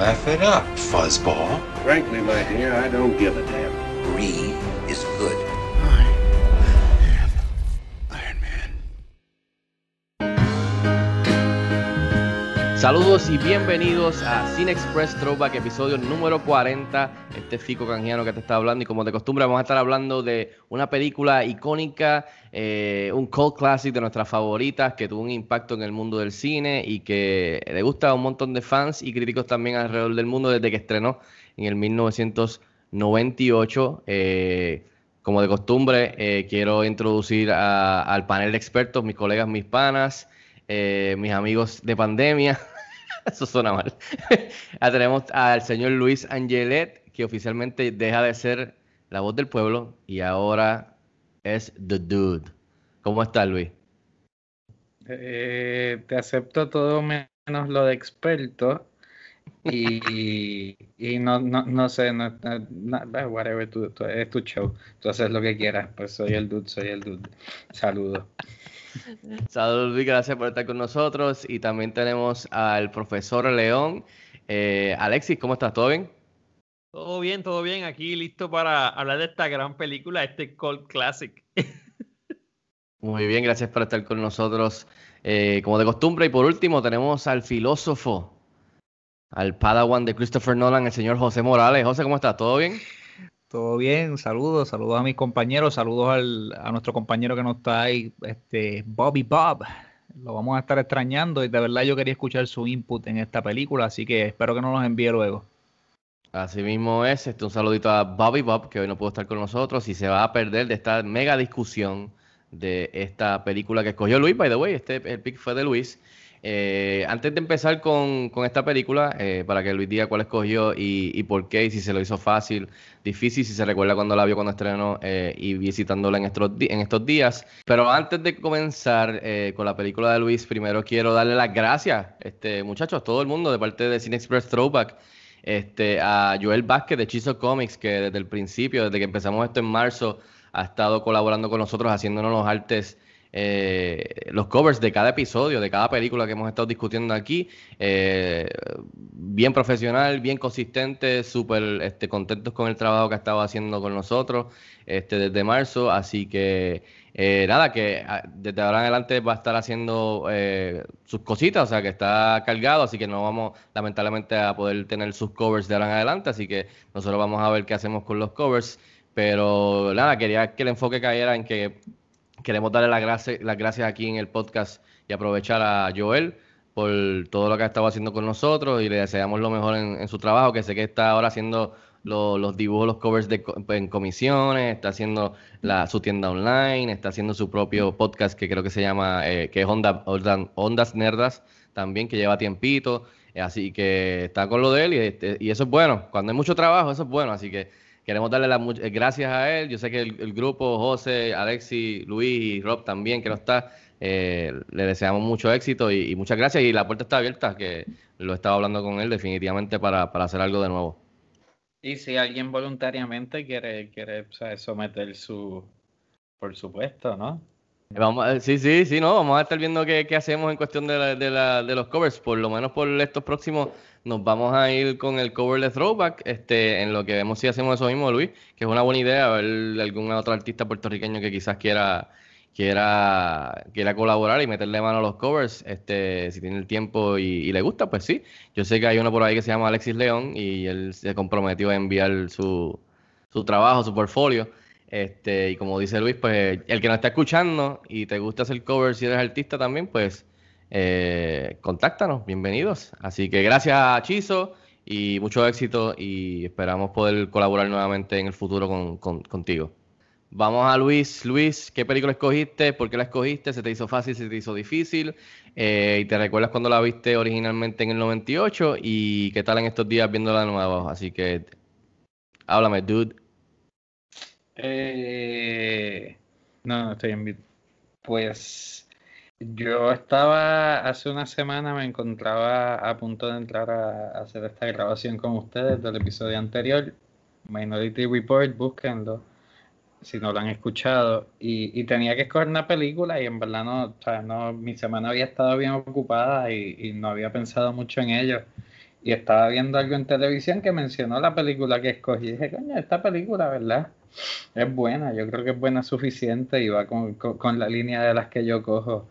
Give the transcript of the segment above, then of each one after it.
Laugh it up, fuzzball. Frankly, my dear, I don't give a damn. Greed is good. Saludos y bienvenidos a Cine Express Throwback, episodio número 40. Este es Fico Canjiano que te está hablando y como de costumbre vamos a estar hablando de una película icónica, eh, un cult classic de nuestras favoritas que tuvo un impacto en el mundo del cine y que le gusta a un montón de fans y críticos también alrededor del mundo desde que estrenó en el 1998. Eh, como de costumbre, eh, quiero introducir al panel de expertos, mis colegas, mis panas, eh, mis amigos de pandemia. Eso suena mal. Ah, tenemos al señor Luis Angelet, que oficialmente deja de ser la voz del pueblo y ahora es The Dude. ¿Cómo estás, Luis? Eh, te acepto todo menos lo de experto y, y no, no, no sé, no, tú- es tu show, tú haces lo que quieras, pues soy el dude, soy el dude. Saludos. Saludos, Luis, gracias por estar con nosotros. Y también tenemos al profesor León. Eh, Alexis, ¿cómo estás? ¿Todo bien? Todo bien, todo bien. Aquí listo para hablar de esta gran película, este cult classic. Muy bien, gracias por estar con nosotros eh, como de costumbre. Y por último tenemos al filósofo, al padawan de Christopher Nolan, el señor José Morales. José, ¿cómo estás? ¿Todo bien? Todo bien, saludos, saludos a mis compañeros, saludos al, a nuestro compañero que no está ahí, este Bobby Bob. Lo vamos a estar extrañando y de verdad yo quería escuchar su input en esta película, así que espero que nos los envíe luego. Así mismo es. Este, un saludito a Bobby Bob, que hoy no pudo estar con nosotros y se va a perder de esta mega discusión de esta película que escogió Luis, by the way. Este el pick fue de Luis. Eh, antes de empezar con, esta película, eh, para que Luis diga cuál escogió y, por qué, y si se lo hizo fácil, difícil, si se recuerda cuando la vio cuando estrenó eh, y visitándola en estos, en estos días. Pero antes de comenzar eh, con la película de Luis, primero quiero darle las gracias, este, muchachos, a todo el mundo de parte de Cine Express Throwback este, a Joel Vázquez de Chizo Comics, que desde el principio, desde que empezamos esto en marzo, ha estado colaborando con nosotros, haciéndonos los artes, eh, los covers de cada episodio, de cada película que hemos estado discutiendo aquí. Eh, bien profesional, bien consistente, súper este, contentos con el trabajo que ha estado haciendo con nosotros este, desde marzo. Así que eh, nada, que ah, desde ahora en adelante va a estar haciendo sus cositas, o sea que está cargado, así que no vamos lamentablemente a poder tener sus covers de ahora en adelante, así que nosotros vamos a ver qué hacemos con los covers. Pero nada, quería que el enfoque cayera en que queremos darle las gracias, las gracias aquí en el podcast y aprovechar a Joel por todo lo que ha estado haciendo con nosotros y le deseamos lo mejor en, su trabajo, que sé que está ahora haciendo lo- los dibujos, los covers de, en comisiones, está haciendo la, su tienda online, está haciendo su propio podcast que creo que se llama, eh, que es Onda- Ondas Nerdas, también, que lleva tiempito, eh, así que está con lo de él y, este, y eso es bueno, cuando hay mucho trabajo, eso es bueno, así que queremos darle las eh, gracias a él, yo sé que el, el grupo, José, Alexi, Luis y Rob también, que no está, eh, le deseamos mucho éxito y, y muchas gracias y la puerta está abierta, que lo estaba hablando con él definitivamente para, para hacer algo de nuevo. Y si alguien voluntariamente quiere, quiere o sea, someter su, por supuesto, ¿no? Vamos, a- sí, sí, sí, no, vamos a estar viendo qué, qué hacemos en cuestión de, la- de, la- de los covers. Por lo menos por estos próximos nos vamos a ir con el cover de Throwback, este, en lo que vemos si hacemos eso mismo, Luis, que es una buena idea, ver algún otro artista puertorriqueño que quizás quiera, quiera, quiera colaborar y meterle mano a los covers, este, si tiene el tiempo y, y le gusta, pues sí. Yo sé que hay uno por ahí que se llama Alexis León y él se comprometió a enviar su, su trabajo, su portfolio. Este, y como dice Luis, pues el que nos está escuchando y te gusta hacer cover si eres artista también, pues eh, contáctanos, bienvenidos. Así que gracias Chizo y mucho éxito y esperamos poder colaborar nuevamente en el futuro con, con- contigo. Vamos a Luis. Luis, ¿qué película escogiste? ¿Por qué la escogiste? ¿Se te hizo fácil? ¿Se te hizo difícil? Eh, ¿Y te recuerdas cuando la viste originalmente en el 98? ¿Y qué tal en estos días viéndola de nuevo? Así que, háblame, dude. Eh, no, estoy en. Pues yo estaba, hace una semana me encontraba a punto de entrar a, hacer esta grabación con ustedes del episodio anterior, Minority Report, búsquenlo si no lo han escuchado, y, y, tenía que escoger una película y en verdad no, o sea, no mi semana había estado bien ocupada y, y, no había pensado mucho en ello. Y estaba viendo algo en televisión que mencionó la película que escogí. Y dije, coño, esta película, ¿verdad? Es buena, yo creo que es buena suficiente y va con, con la línea de las que yo cojo.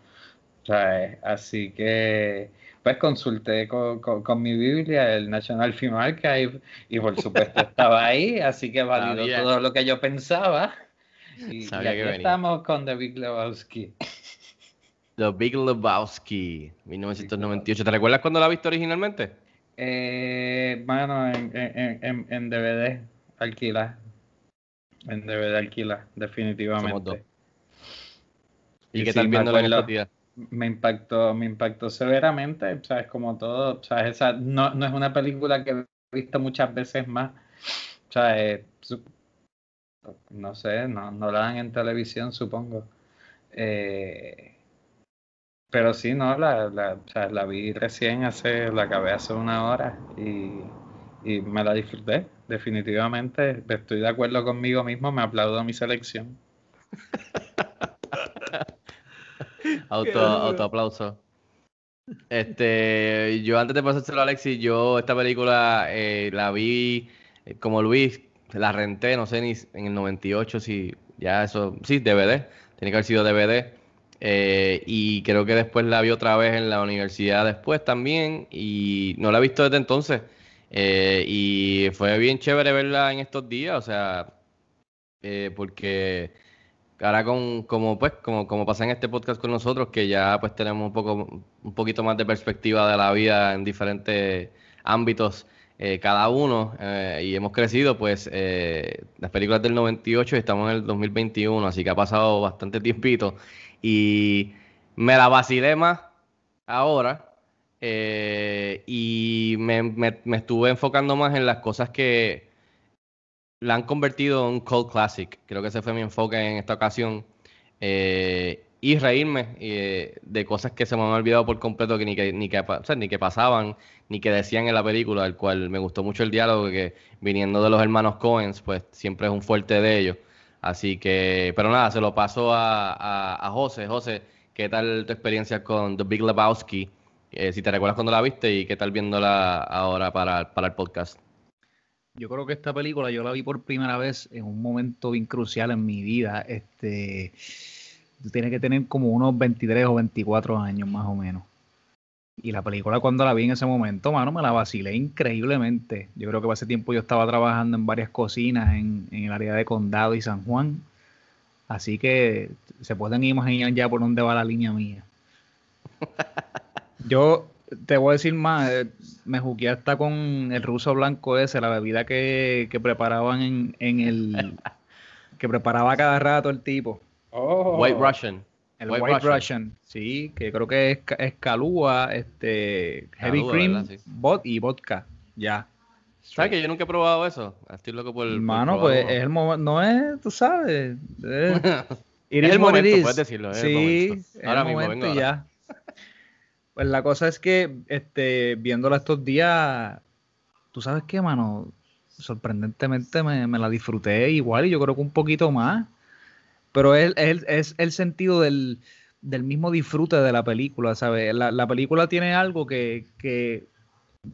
Sea, así que pues consulté con, con, con, mi Biblia, el National Film Archive, y por supuesto estaba ahí, así que validó Sabía. todo lo que yo pensaba. Y, y aquí estamos con The Big Lebowski. The Big Lebowski, 1998. ¿Te recuerdas cuando la viste originalmente? Eh, bueno, en, en, en, en DVD alquila. En DVD alquila, definitivamente. ¿Y, ¿Y qué tal viéndola en estos días? Me impactó, me impactó severamente, sabes, como todo, sabes, esa no, no es una película que he visto muchas veces más, eh, no sé, no, no la dan en televisión, supongo. Eh, pero sí, no, la, la, sea, la vi recién hace, la acabé hace una hora y, y me la disfruté, definitivamente. Estoy de acuerdo conmigo mismo, me aplaudo mi selección. Auto, auto aplauso. Este, yo antes de pasárselo a Alexis, yo esta película eh, la vi eh, como Luis, la renté, no sé ni en el 98 si ya eso, sí, DVD, tiene que haber sido DVD. Eh, y creo que después la vi otra vez en la universidad después también y no la he visto desde entonces. Eh, y fue bien chévere verla en estos días, o sea, porque ahora con, como pues, como, como pasa en este podcast con nosotros, que ya pues tenemos un poco, un poquito más de perspectiva de la vida en diferentes ámbitos eh, cada uno eh, y hemos crecido, pues eh, las películas del 98 y estamos en el 2021, así que ha pasado bastante tiempito. Y me la vacilé más ahora y me, me, me estuve enfocando más en las cosas que la han convertido en un cult classic. Creo que ese fue mi enfoque en esta ocasión. Eh, y reírme eh, de cosas que se me han olvidado por completo, que ni que, ni, que, ni que pasaban, ni que decían en la película, al cual me gustó mucho el diálogo, que viniendo de los hermanos Coens, pues siempre es un fuerte de ellos. Así que, pero nada, se lo paso a, a, a José. José, ¿qué tal tu experiencia con The Big Lebowski? Eh, si te recuerdas cuando la viste y qué tal viéndola ahora para, para el podcast. Yo creo que esta película yo la vi por primera vez en un momento bien crucial en mi vida. Este, tiene que tener como unos 23 o 24 años más o menos. Y la película cuando la vi en ese momento, mano, me la vacilé increíblemente. Yo creo que hace tiempo yo estaba trabajando en varias cocinas en, en el área de Condado y San Juan. Así que se pueden imaginar ya por dónde va la línea mía. Yo te voy a decir más, eh, me jugué hasta con el ruso blanco ese, la bebida que, que preparaban en, en, el... que preparaba cada rato el tipo. Oh. White Russian. El White, White Russian. Russian. sí, que creo que es, es Calúa, este, Heavy Cream sí. bot y vodka, ya. ¿Sabes que yo nunca he probado eso? Estoy loco por el. Mano, pues es el momento, no es, tú sabes. Es, es el momento, puedes decirlo. Es sí, el ahora el mismo, momento vengo ya. Pues la cosa es que, este, viéndola estos días, tú sabes qué, mano, sorprendentemente me, me, la disfruté igual y yo creo que un poquito más. Pero es, es, es el sentido del, del, mismo disfrute de la película, ¿sabes? La, la película tiene algo que, que,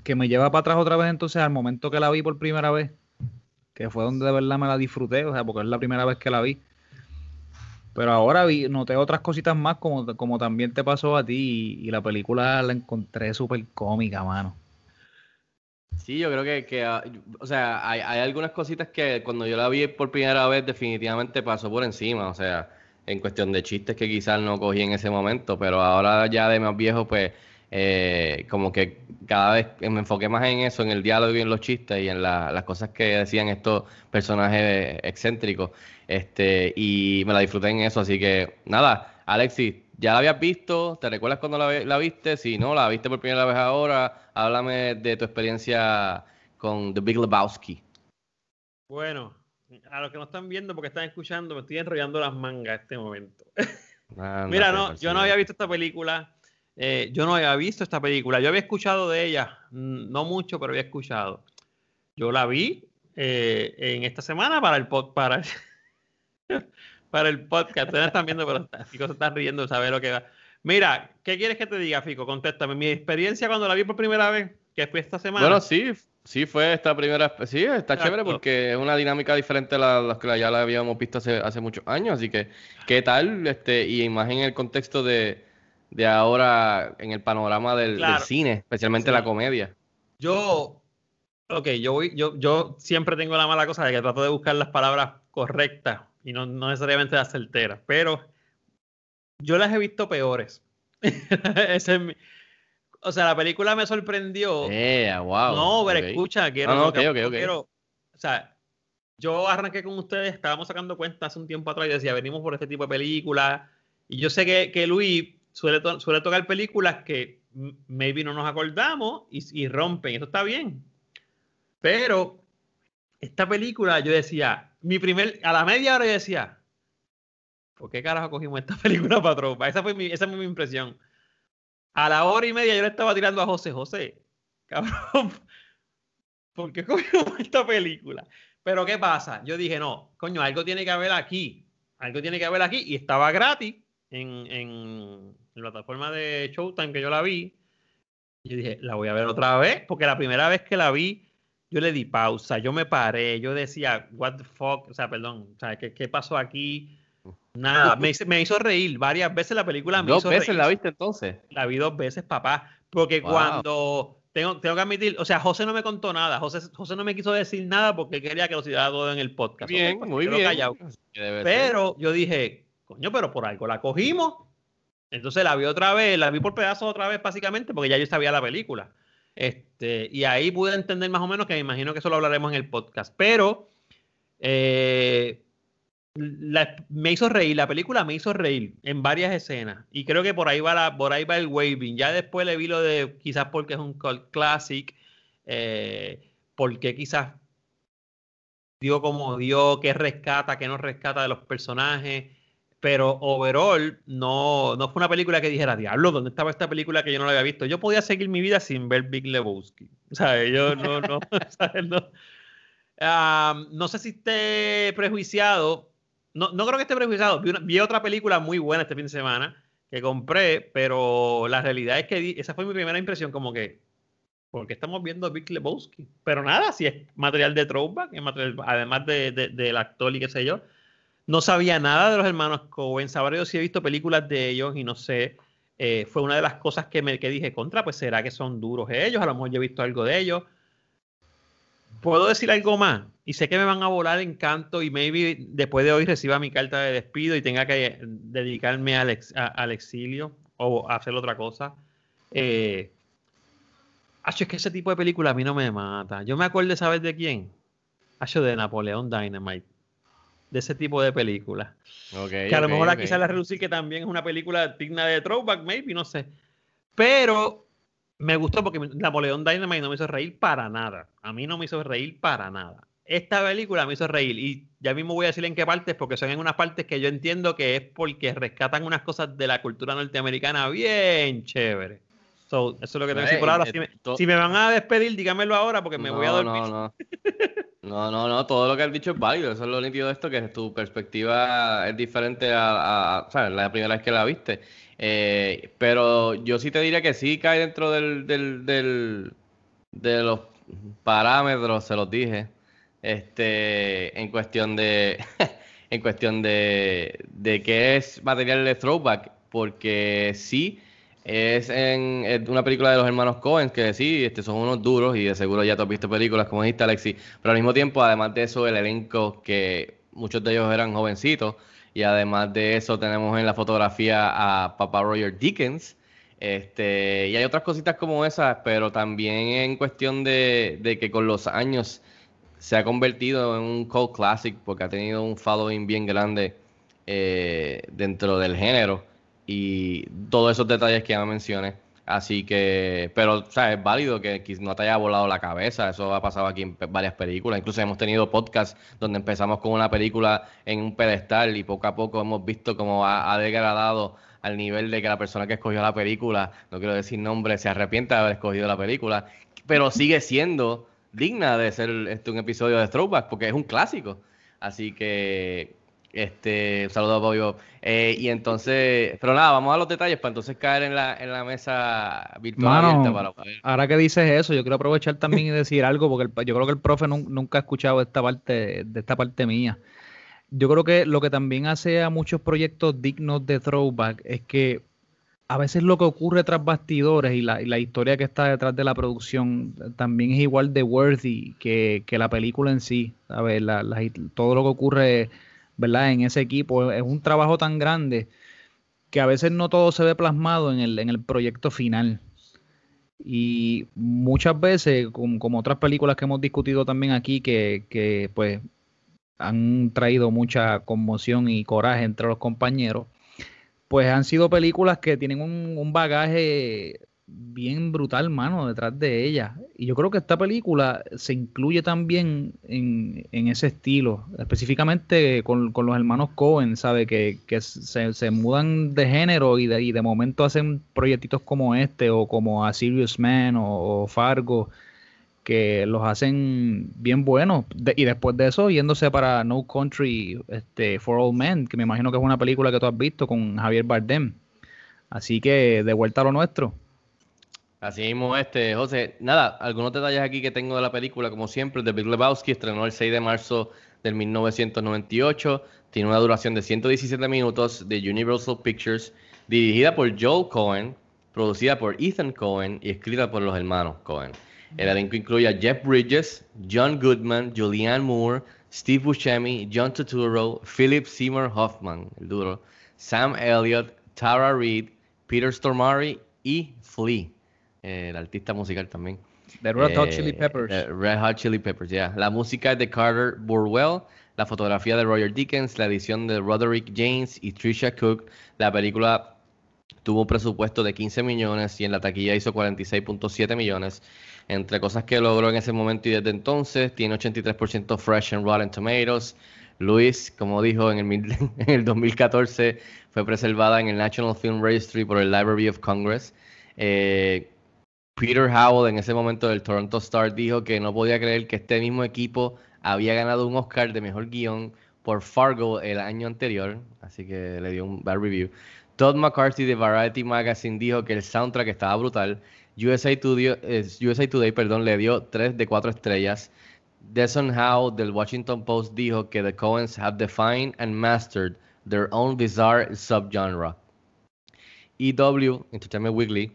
que, me lleva para atrás otra vez entonces al momento que la vi por primera vez, que fue donde de verdad me la disfruté, o sea, porque es la primera vez que la vi. Pero ahora vi, noté otras cositas más, como, como también te pasó a ti, y, la película la encontré súper cómica, mano. Sí, yo creo que, que o sea, hay, hay, algunas cositas que cuando yo la vi por primera vez definitivamente pasó por encima, o sea, en cuestión de chistes que quizás no cogí en ese momento, pero ahora ya de más viejo, pues eh, como que cada vez me enfoqué más en eso, en el diálogo y en los chistes y en la- las cosas que decían estos personajes excéntricos. Este, y me la disfruté en eso, así que nada, Alexis, ¿ya la habías visto? ¿Te recuerdas cuando la, viste? Si no, la viste por primera vez ahora, háblame de tu experiencia con The Big Lebowski. Bueno, a los que no están viendo porque están escuchando, me estoy enrollando las mangas en este momento. Mira, no, por yo no había visto esta película. Eh, yo no había visto esta película. Yo había escuchado de ella, mm, no mucho, pero había escuchado. Yo la vi eh, en esta semana para el pod, para, para el podcast. Ustedes están viendo, pero Fico se está riendo de saber lo que va. Mira, ¿qué quieres que te diga, Fico? Contéstame. Mi experiencia cuando la vi por primera vez, que fue esta semana. Bueno, sí, sí fue esta primera, sí, está chévere porque es una dinámica diferente a la, las que ya la habíamos visto hace, hace muchos años, así que, ¿qué tal? Este, y más en el contexto de, de ahora, en el panorama del, cine, especialmente Sí. la comedia. Yo, ok, yo voy, yo, yo siempre tengo la mala cosa de que trato de buscar las palabras correctas y no, no necesariamente las certeras, pero yo las he visto peores. Ese es mi- o sea, la película me sorprendió. Eh, wow. no, pero ok. escucha, quiero, No, no, no, ok, ok, tampoco ok. quiero- o sea, yo arranqué con ustedes, estábamos sacando cuenta hace un tiempo atrás y decía, venimos por este tipo de películas. Y yo sé que, que Luis suele, suele tocar películas que maybe no nos acordamos y, y rompen, eso está bien. Pero esta película, yo decía, mi primer, a la media hora yo decía, ¿por qué carajo cogimos esta película para tropa? Esa fue mi, esa fue mi impresión. A la hora y media yo le estaba tirando a José, José, cabrón, ¿por qué cogimos esta película? Pero ¿qué pasa? Yo dije, no, coño, algo tiene que haber aquí, algo tiene que haber aquí, y estaba gratis en la plataforma de Showtime que yo la vi. Y yo dije, la voy a ver otra vez, porque la primera vez que la vi, yo le di pausa, yo me paré, yo decía, what the fuck, o sea, perdón, o sea, ¿qué, qué pasó aquí? Nada, me, hizo- me hizo reír varias veces la película. Me ¿Dos hizo veces reír. la viste entonces? La vi dos veces, papá. Porque Wow. cuando. Tengo, tengo que admitir, o sea, José no me contó nada. José, José no me quiso decir nada porque quería que lo hiciera todo en el podcast. Bien, muy bien. callado. Ser. Pero yo dije, coño, pero por algo la cogimos. Entonces la vi otra vez, la vi por pedazos otra vez, básicamente, porque ya yo sabía la película. Este, y ahí pude entender más o menos que me imagino que eso lo hablaremos en el podcast. Pero eh, me hizo reír, la película me hizo reír en varias escenas. Y creo que por ahí va la, por ahí va el waving. Ya después le vi lo de quizás porque es un cult classic, eh, porque quizás dio como dio, qué rescata, qué no rescata de los personajes. Pero overall, no, no fue una película que dijera, diablo, ¿dónde estaba esta película que yo no la había visto? Yo podía seguir mi vida sin ver Big Lebowski. O sea, yo no, no, ¿sabes? no. Ah, no sé si esté prejuiciado. No, no creo que esté prejuiciado. Vi, una- vi otra película muy buena este fin de semana que compré, pero la realidad es que di- esa fue mi primera impresión, como que, ¿por qué estamos viendo Big Lebowski? Pero nada, si es material de throwback, es material, además de, de- del actor y qué sé yo. No sabía nada de los hermanos Cohen. Sabré yo si he visto películas de ellos y no sé. eh, fue una de las cosas que me que dije contra, pues será que son duros ellos. A lo mejor yo he visto algo de ellos. Puedo decir algo más. Y sé que me van a volar en canto y maybe después de hoy reciba mi carta de despido y tenga que dedicarme al, exilio o hacer otra cosa. Eh, es que ese tipo de película a mí no me mata. Yo me acuerdo de saber de quién. Acho, de Napoleón Dynamite. De ese tipo de películas. Ok, Que a lo mejor aquí sale a relucir que también es una película digna de throwback, maybe, no sé. Pero me gustó porque Napoleón Dynamite no me hizo reír para nada. A mí no me hizo reír para nada. Esta película me hizo reír y ya mismo voy a decir en qué partes, porque son en unas partes que yo entiendo que es porque rescatan unas cosas de la cultura norteamericana bien chévere. So, eso es lo que tengo que decir por Eh, ahora. eh, Si me, to- si me van a despedir, díganmelo ahora porque me voy a dormir. No, no. No, no, no, todo lo que has dicho es válido. Eso es lo nítido de esto, que tu perspectiva es diferente a, a- ¿sabes? La primera vez que la viste. Eh, pero yo sí te diría que sí cae dentro del, del, del- de los parámetros, se los dije, este, en cuestión de, en cuestión de, de qué es material de throwback, porque sí es en una película de los hermanos Cohen, que sí, este, son unos duros y de seguro ya tú has visto películas como dijiste, Alexi, pero al mismo tiempo, además de eso, el elenco que muchos de ellos eran jovencitos y además de eso tenemos en la fotografía a Papa Roger Dickens, Este, y hay otras cositas como esas, pero también en cuestión de, de que con los años se ha convertido en un cult classic porque ha tenido un following bien grande eh, dentro del género y todos esos detalles que ya mencioné. Así que, pero, o sea, es válido que, que no te haya volado la cabeza. Eso ha pasado aquí en varias películas. Incluso hemos tenido podcasts donde empezamos con una película en un pedestal y poco a poco hemos visto cómo ha, ha degradado al nivel de que la persona que escogió la película, no quiero decir nombre, se arrepiente de haber escogido la película, pero sigue siendo digna de ser este, un episodio de Throwback porque es un clásico. Así que, este, saludos a Bobby Bob. Eh, y entonces, pero nada, vamos a los detalles para entonces caer en la, en la mesa virtual Mano, para poder- ahora que dices eso, yo quiero aprovechar también y decir algo, porque el- yo creo que el profe nun- nunca ha escuchado esta parte, de esta parte mía. Yo creo que lo que también hace a muchos proyectos dignos de throwback es que a veces lo que ocurre tras bastidores y la, y la historia que está detrás de la producción también es igual de worthy que, que la película en sí. ¿sabes? La- la- todo lo que ocurre ¿verdad? en ese equipo es un trabajo tan grande que a veces no todo se ve plasmado en el, en el proyecto final. Y muchas veces, como, otras películas que hemos discutido también aquí, que, que pues han traído mucha conmoción y coraje entre los compañeros, pues han sido películas que tienen un, un bagaje bien brutal, mano, detrás de ellas. Y yo creo que esta película se incluye también en, en ese estilo, específicamente con, con los hermanos Cohen, ¿sabe? Que, que se, se mudan de género y de, y de momento hacen proyectitos como este o como A Serious Man o, Fargo, que los hacen bien buenos. Y después de eso, yéndose para No Country este, for All Men, que me imagino que es una película que tú has visto con Javier Bardem. Así que de vuelta a lo nuestro. Así mismo, este, José, nada, algunos detalles aquí que tengo de la película, como siempre, The Big Lebowski estrenó el 6 de marzo del 1998, tiene una duración de 117 minutos de Universal Pictures, dirigida por Joel Cohen, producida por Ethan Cohen y escrita por los hermanos Cohen. El elenco incluye a Jeff Bridges, John Goodman, Julianne Moore, Steve Buscemi, John Turturro, Philip Seymour Hoffman, el duro, Sam Elliott, Tara Reid, Peter Stormare y Flea, el artista musical también. The Red Hot Eh, Chili Peppers. the Red Hot Chili Peppers, ya. La música es de Carter Burwell, la fotografía de Roger Dickens, la edición de Roderick James y Trisha Cook. La película tuvo un presupuesto de 15 millones y en la taquilla hizo 46.7 millones. Entre cosas que logró en ese momento y desde entonces, tiene 83% fresh en Rotten Tomatoes. Luis, como dijo en el, mil- en el 2014, fue preservada en el National Film Registry por el Library of Congress. Eh, Peter Howell, en ese momento del Toronto Star, dijo que no podía creer que este mismo equipo había ganado un Oscar de mejor guion por Fargo el año anterior, así que le dio un bad review. Todd McCarthy de Variety Magazine dijo que el soundtrack estaba brutal. USA Today, eh, USA Today perdón, le dio 3 de 4 estrellas. Deson Howe del Washington Post dijo que the Coens have defined and mastered their own bizarre subgenre. EW, Entertainment Weekly,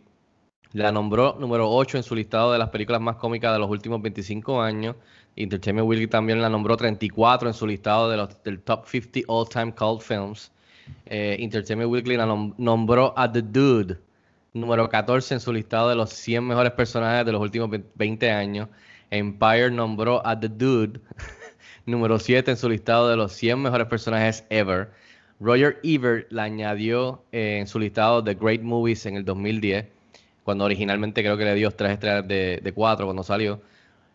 la nombró número 8 en su listado de las películas más cómicas de los últimos 25 años. Entertainment Weekly también la nombró 34 en su listado de los, del Top 50 All Time Cult Films. Eh, Entertainment Weekly la nom- nombró a The Dude número 14 en su listado de los 100 mejores personajes de los últimos 20 años. Empire nombró a The Dude número 7 en su listado de los 100 mejores personajes ever. Roger Ebert la añadió eh, en su listado de Great Movies en el 2010, cuando originalmente creo que le dio 3 estrellas de, 4 cuando salió.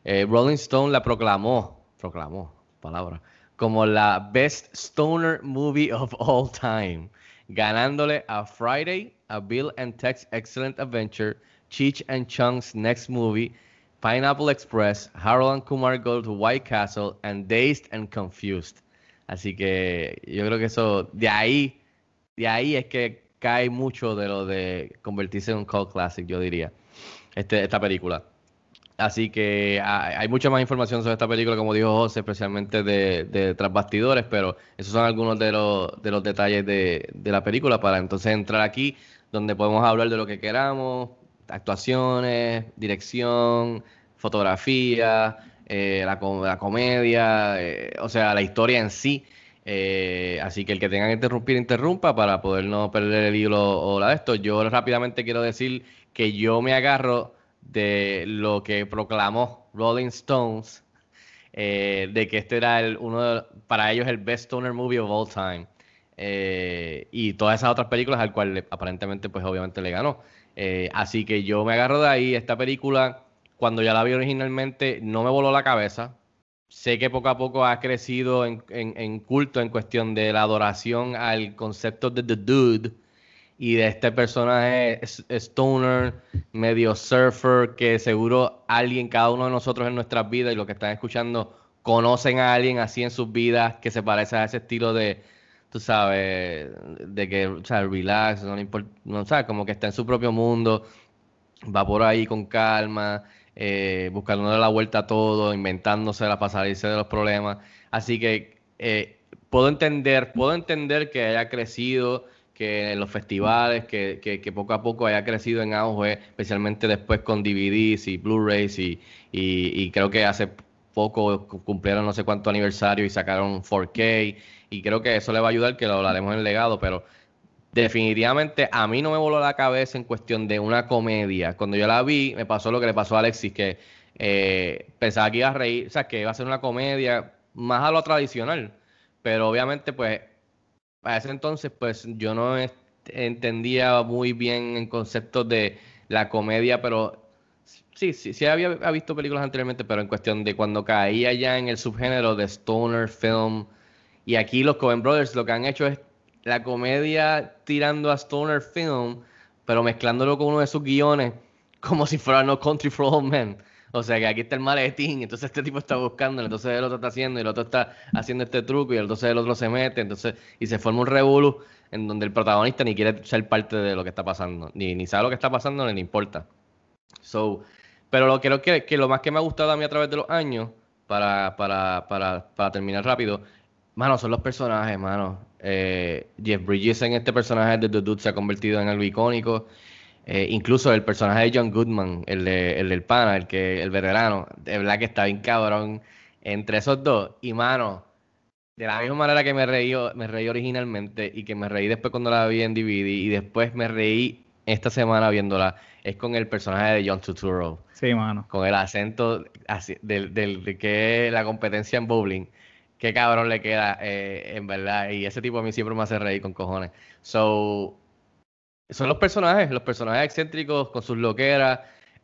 Eh, Rolling Stone la proclamó, proclamó, palabra, como la Best Stoner Movie of All Time, ganándole a Friday, a Bill and Ted's Excellent Adventure, Cheech and Chung's Next Movie, Pineapple Express, Harold and Kumar Go to White Castle, and Dazed and Confused. Así que yo creo que eso, de ahí, de ahí es que cae mucho de lo de convertirse en un cult classic, yo diría, este, esta película. Así que hay, mucha más información sobre esta película, como dijo José, especialmente de, de pero esos son algunos de los, de los detalles de, de la película para entonces entrar aquí, donde podemos hablar de lo que queramos, actuaciones, dirección, fotografía, eh, la comedia, eh, o sea, la historia en sí. Eh, así que el que tenga que interrumpir, interrumpa para poder no perder el hilo o la de esto. Yo rápidamente quiero decir que yo me agarro de lo que proclamó Rolling Stones, eh, de que este era el, uno de, para ellos el best stoner movie of all time. Eh, y todas esas otras películas al cual aparentemente pues obviamente le ganó. Así que yo me agarro de ahí. Esta película, cuando ya la vi originalmente, no me voló la cabeza. Sé que poco a poco ha crecido en, en- culto en cuestión de la adoración al concepto de The Dude y de este personaje stoner, medio surfer, que seguro alguien, cada uno de nosotros en nuestras vidas y los que están escuchando, conocen a alguien así en sus vidas que se parece a ese estilo de, tú sabes, de que, o sea, relax, no importa, no, sabes, como que está en su propio mundo, va por ahí con calma, eh, buscándole la vuelta a todo, inventándosela para salirse de los problemas. Así que eh, puedo entender, puedo entender que haya crecido, que en los festivales, que, que- que poco a poco haya crecido en auge, especialmente después con DVDs y Blu-rays y, y- y creo que hace poco cu- cumplieron no sé cuánto aniversario y sacaron 4K y creo que eso le va a ayudar, que lo hablaremos en el legado, pero definitivamente a mí no me voló la cabeza en cuestión de una comedia. Cuando yo la vi, me pasó lo que le pasó a Alexis, que eh, pensaba que iba a reír, o sea, que iba a ser una comedia más a lo tradicional, pero obviamente pues a ese entonces pues yo no entendía muy bien en conceptos de la comedia, pero sí, sí, sí había, había visto películas anteriormente, pero en cuestión de cuando caía ya en el subgénero de stoner film, y aquí los Coen Brothers lo que han hecho es la comedia tirando a stoner film, pero mezclándolo con uno de sus guiones, como si fuera No Country for Old Men. O sea que aquí está el maletín, entonces este tipo está buscando, entonces el otro está haciendo, y el otro está haciendo este truco, y entonces el otro se mete, entonces, y se forma un revolú en donde el protagonista ni quiere ser parte de lo que está pasando, ni, ni sabe lo que está pasando, ni le importa. So, pero lo creo que, que lo más que me ha gustado a mí a través de los años, para, para, para, para terminar rápido, mano, son los personajes, mano. Eh, Jeff Bridges en este personaje de The Dude se ha convertido en algo icónico. Eh, incluso el personaje de John Goodman, el, de- el del pana, el que el veterano, de verdad que está bien cabrón entre esos dos. Y mano, de la misma manera que me reí, me reí originalmente y que me reí después cuando la vi en DVD y después me reí esta semana viéndola, es con el personaje de John Turturro, Sí, mano. con el acento así, del, del- de que es la competencia en bowling. Qué cabrón le queda, eh, en verdad. Y ese tipo a mí siempre me hace reír con cojones. So, son los personajes, los personajes excéntricos con sus loqueras.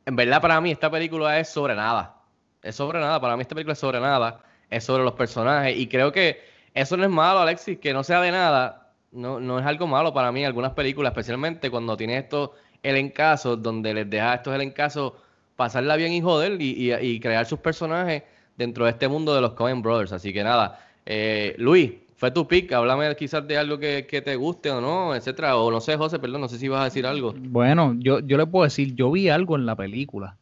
En verdad, para mí, esta película es sobre nada. Es sobre nada. Para mí, esta película es sobre nada. Es sobre los personajes. Y creo que eso no es malo, Alexis. Que no sea de nada. No, no es algo malo para mí. Algunas películas, especialmente cuando tiene estos elencazos, donde les deja a estos elencazos pasarla bien y joder y- y crear sus personajes dentro de este mundo de los Coen Brothers. Así que nada. Eh, Luis, fue tu pick. Háblame quizás de algo que, que te guste o no, etcétera. O no sé, José, perdón, no sé si vas a decir algo. Bueno, yo, yo le puedo decir, yo vi algo en la película.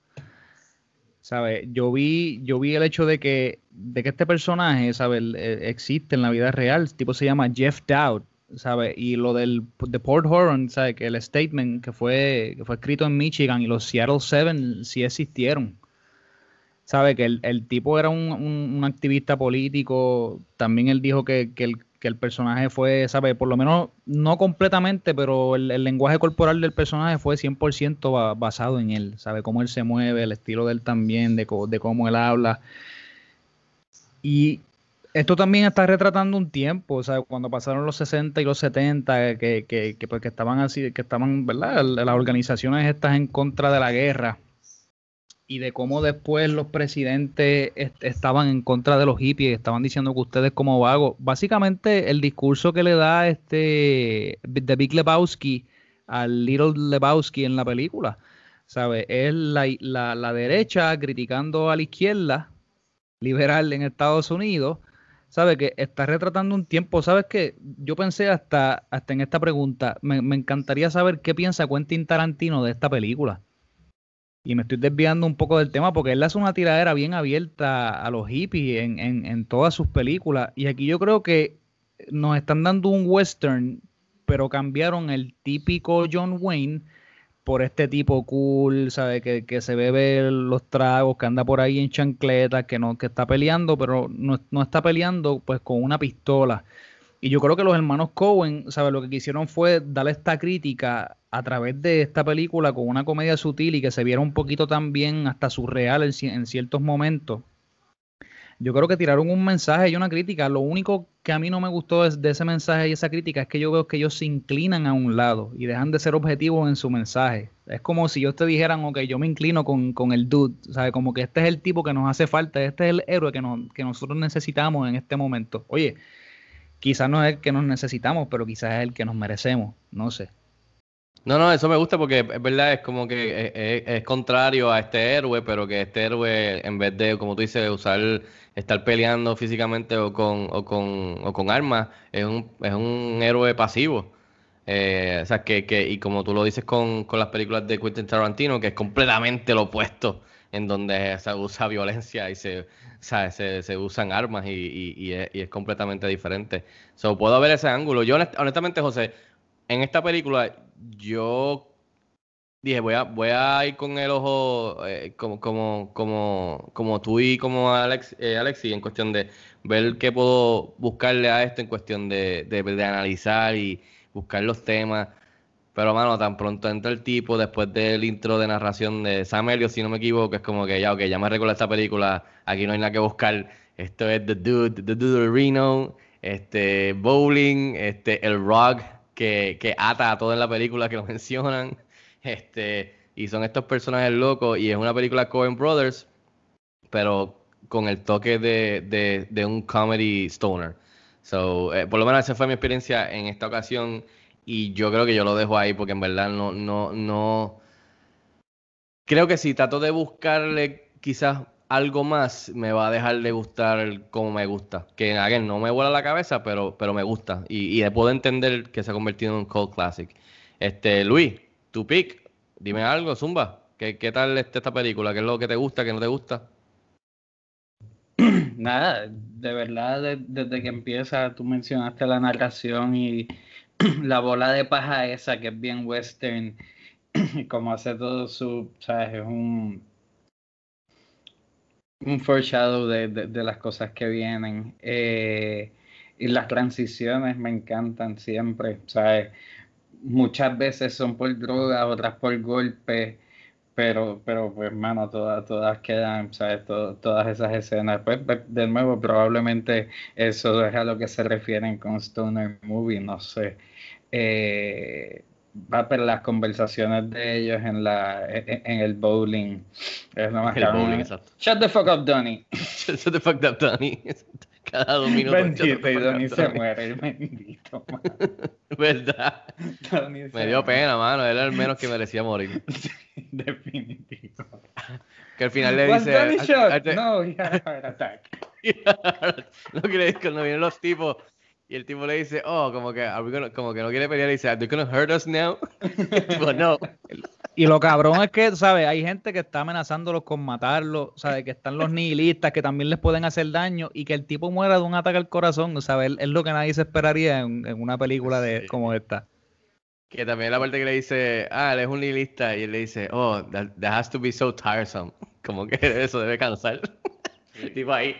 ¿Sabes? Yo vi, yo vi el hecho de que, de que este personaje, ¿sabes? Eh, Existe en la vida real. El tipo se llama Jeff Dowd, ¿sabes? Y lo del de Port Huron, ¿sabes? Que el statement que fue, que fue escrito en Michigan y los Seattle Seven sí existieron. ¿Sabe? Que el, el tipo era un, un- activista político. También él dijo que, que el, que el personaje fue, ¿sabe? Por lo menos, no completamente, pero el, el lenguaje corporal del personaje fue 100% ba- basado en él. ¿Sabe? Cómo él se mueve, el estilo de él también, de, de cómo él habla. Y esto también está retratando un tiempo, o sea, cuando pasaron los 60 y los 70, que, que, que, pues, que estaban así, que estaban, ¿verdad? Las organizaciones estas en contra de la guerra y de cómo después los presidentes est- estaban en contra de los hippies, estaban diciendo que ustedes como vagos. Básicamente el discurso que le da este The Big Lebowski al Little Lebowski en la película, ¿sabes? Es la, la, la derecha criticando a la izquierda liberal en Estados Unidos, ¿sabe? Que está retratando un tiempo, ¿sabes qué? Yo pensé hasta, hasta en esta pregunta, me, me encantaría saber qué piensa Quentin Tarantino de esta película. Y me estoy desviando un poco del tema porque él hace una tiradera bien abierta a los hippies en, en, en todas sus películas. Y aquí yo creo que nos están dando un western, pero cambiaron el típico John Wayne por este tipo cool, ¿sabe? Que, que se bebe los tragos, que anda por ahí en chancletas, que no, que está peleando, pero no, no está peleando pues con una pistola. Y yo creo que los hermanos Cohen, ¿sabes? Lo que quisieron fue darle esta crítica a través de esta película con una comedia sutil y que se viera un poquito también hasta surreal en, en ciertos momentos. Yo creo que tiraron un mensaje y una crítica. Lo único que a mí no me gustó es de ese mensaje y esa crítica es que yo veo que ellos se inclinan a un lado y dejan de ser objetivos en su mensaje. Es como si ellos te dijeran, ok, yo me inclino con, con el dude, ¿sabes? Como que este es el tipo que nos hace falta, este es el héroe que, nos- que nosotros necesitamos en este momento. Oye, quizás no es el que nos necesitamos, pero quizás es el que nos merecemos, no sé. No, no, eso me gusta porque es verdad, es como que es, es- es contrario a este héroe, pero que este héroe, en vez de, como tú dices, usar, estar peleando físicamente o con, o con, o con armas, es un, es un héroe pasivo. Eh, o sea, que, que, y como tú lo dices con, con las películas de Quentin Tarantino, que es completamente lo opuesto, en donde se usa violencia y se, sea, se, se usan armas y, y- y es, y es completamente diferente. So, puedo ver ese ángulo. Yo, honest- honestamente, José, en esta película, yo dije, voy a, voy a ir con el ojo eh, como, como, como, como tú y como Alex, eh, Alexi, en cuestión de ver qué puedo buscarle a esto, en cuestión de, de, analizar y buscar los temas. Pero, mano, tan pronto entra el tipo, después del intro de narración de Sam si no me equivoco, es como que ya, ok, ya me recuerdo esta película, aquí no hay nada que buscar. Esto es The Dude, The Dude de Reno, este, Bowling, este, el Rock, que, ata a todo en la película que lo mencionan. Este, y son estos personajes locos, y es una película Coen Brothers, pero con el toque de, de, de un comedy stoner. So, eh, por lo menos esa fue mi experiencia en esta ocasión y yo creo que yo lo dejo ahí porque en verdad no, no, no. Creo que si trato de buscarle quizás algo más, me va a dejar de gustar como me gusta. Que again, no me vuela la cabeza, pero, pero me gusta. Y, y puedo entender que se ha convertido en un cult classic. Este, Luis, tu pick, dime algo, Zumba. ¿Qué, qué tal esta película? ¿Qué es lo que te gusta, qué no te gusta? Nada, de verdad, de- desde que empieza, tú mencionaste la narración y la bola de paja esa que es bien western, como hace todo su, sabes, es un, un foreshadow de, de, de las cosas que vienen. Eh, y las transiciones me encantan siempre, ¿sabes? Muchas veces son por droga, otras por golpes. Pero, pero pues, mano, todas, todas quedan, ¿sabes? To- todas esas escenas. Pues, de de nuevo, probablemente eso es a lo que se refieren con Stoner Movie, no sé. Eh, va pero las conversaciones de ellos en la en, en el bowling. Es lo más El cabrón. bowling, exacto. Shut the fuck up, Donnie. Shut the fuck up, Donnie. Cada dos minutos. Bendito, y Donnie se muere, bendito. man. ¿Verdad? Donnie Me dio pena, mano. Era el menos que merecía morir. Definitivo. Que al final le dice. Donnie "Al- shot? al- No, he had a heart attack. no quiere cuando vienen los tipos y el tipo le dice, oh, como que, are we gonna- como que no quiere pelear y dice, are they gonna hurt us now? Tipo, no. Y lo cabrón es que, ¿sabes? Hay gente que está amenazándolos con matarlos, ¿sabes? Que están los nihilistas que también les pueden hacer daño y que el tipo muera de un ataque al corazón, ¿sabes? Es lo que nadie se esperaría en, en una película de, Sí. como esta. Que también la parte que le dice, ah, él es un nihilista y él le dice, oh, that, that has to be so tiresome. Como que eso debe cansar. El tipo ahí,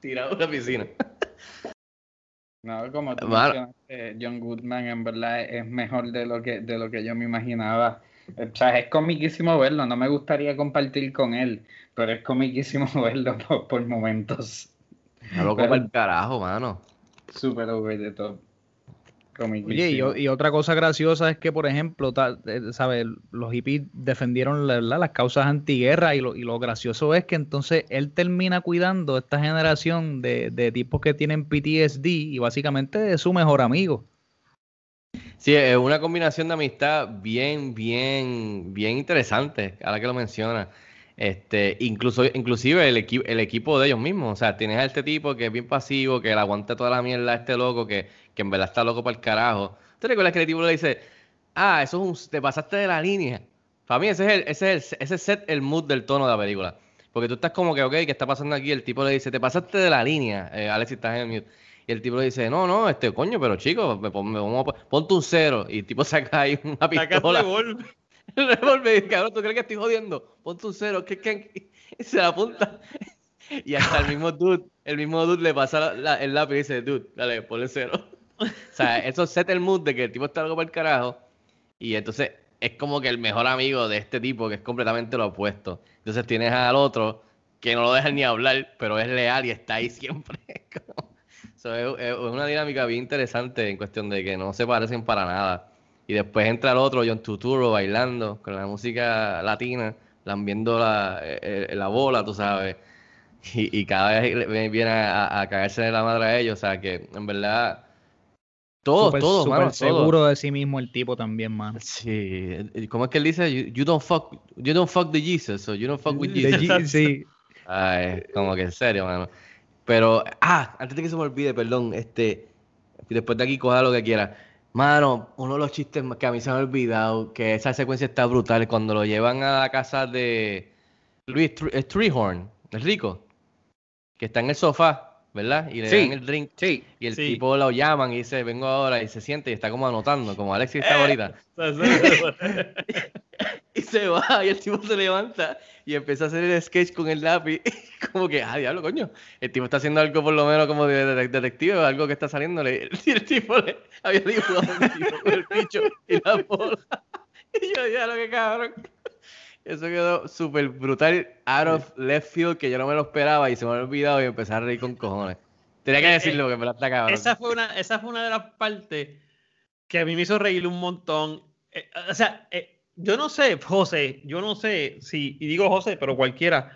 tirado en la piscina. No, como tú mencionaste, John Goodman en verdad es mejor de lo que, de lo que yo me imaginaba. O sea, es comiquísimo verlo, no me gustaría compartir con él, pero es comiquísimo verlo por, por momentos. No lo como el carajo, mano. Super over the top. Comiquísimo. Oye, y, otra cosa graciosa es que, por ejemplo, ta- eh, ¿sabes? Los hippies defendieron la- la- las causas antiguerra y lo, y lo gracioso es que entonces él termina cuidando esta generación de, de tipos que tienen PTSD y básicamente es su mejor amigo. Sí, es una combinación de amistad bien, bien, bien interesante, ahora que lo menciona. Este, incluso, inclusive el, equi- el equipo de ellos mismos. O sea, tienes a este tipo que es bien pasivo, que le aguanta toda la mierda a este loco, que, que en verdad está loco para el carajo. ¿Te recuerdas que el tipo le dice, ah, eso es un, te pasaste de la línea? Para mí ese es el, ese es el, ese set el mood del tono de la película. Porque tú estás como que, ok, ¿qué está pasando aquí? El tipo le dice, te pasaste de la línea, eh, Alex, estás en el mute. Y el tipo le dice, no, no, este coño, pero chico, me, pon- me pon- ponte un cero. Y el tipo saca ahí una pistola. El revólver, cabrón, ¿tú crees que estoy jodiendo? Ponte un cero, que, que, y se la apunta. Y hasta el mismo dude, el mismo dude le pasa la- la- el lápiz y dice, dude, dale, ponle cero. O sea, eso set el mood de que el tipo está algo por el carajo. Y entonces es como que el mejor amigo de este tipo, que es completamente lo opuesto. Entonces tienes al otro que no lo deja ni hablar, pero es leal y está ahí siempre. So, es, una dinámica bien interesante en cuestión de que no se parecen para nada. Y después entra el otro, John Turturro, bailando con la música latina, lambiendo la, eh, eh, la bola, tú sabes. Y, y cada vez viene a, a cagarse de la madre a ellos. O sea que, en verdad, todo, Súper- todo, súper mano, todo. seguro de sí mismo el tipo también, mano. Sí, eh, ¿cómo es que él dice? You, you don't fuck, you don't fuck the Jesus, so you don't fuck with Jesus. Sí. Ay, como que en serio, mano. Pero, ah, antes de que se me olvide, perdón, este, después de aquí coja lo que quiera. Mano, uno de los chistes que a mí se me ha olvidado, que esa secuencia está brutal, cuando lo llevan a la casa de Luis Tr- eh, Treehorn, el rico, que está en el sofá, ¿verdad? Y le Sí. dan el drink. Sí. Y el Sí. tipo lo llaman y dice, vengo ahora, y se siente y está como anotando, como Alexis está ahorita. Y se va, y el tipo se levanta y empieza a hacer el sketch con el lápiz. Como que, ah, diablo, coño. El tipo está haciendo algo por lo menos como de, de- detective o algo que está saliéndole. Y el tipo le había dibujado un tipo con el bicho y la bola. Y yo, diablo, qué cabrón. Eso quedó súper brutal, out of left field, que yo no me lo esperaba y se me había olvidado y empecé a reír con cojones. Tenía que Eh, decirlo porque me la cabrón. Esa fue, una, esa fue una de las partes que a mí me hizo reír un montón. Eh, o sea, eh, yo no sé, José, yo no sé si, y digo José, pero cualquiera,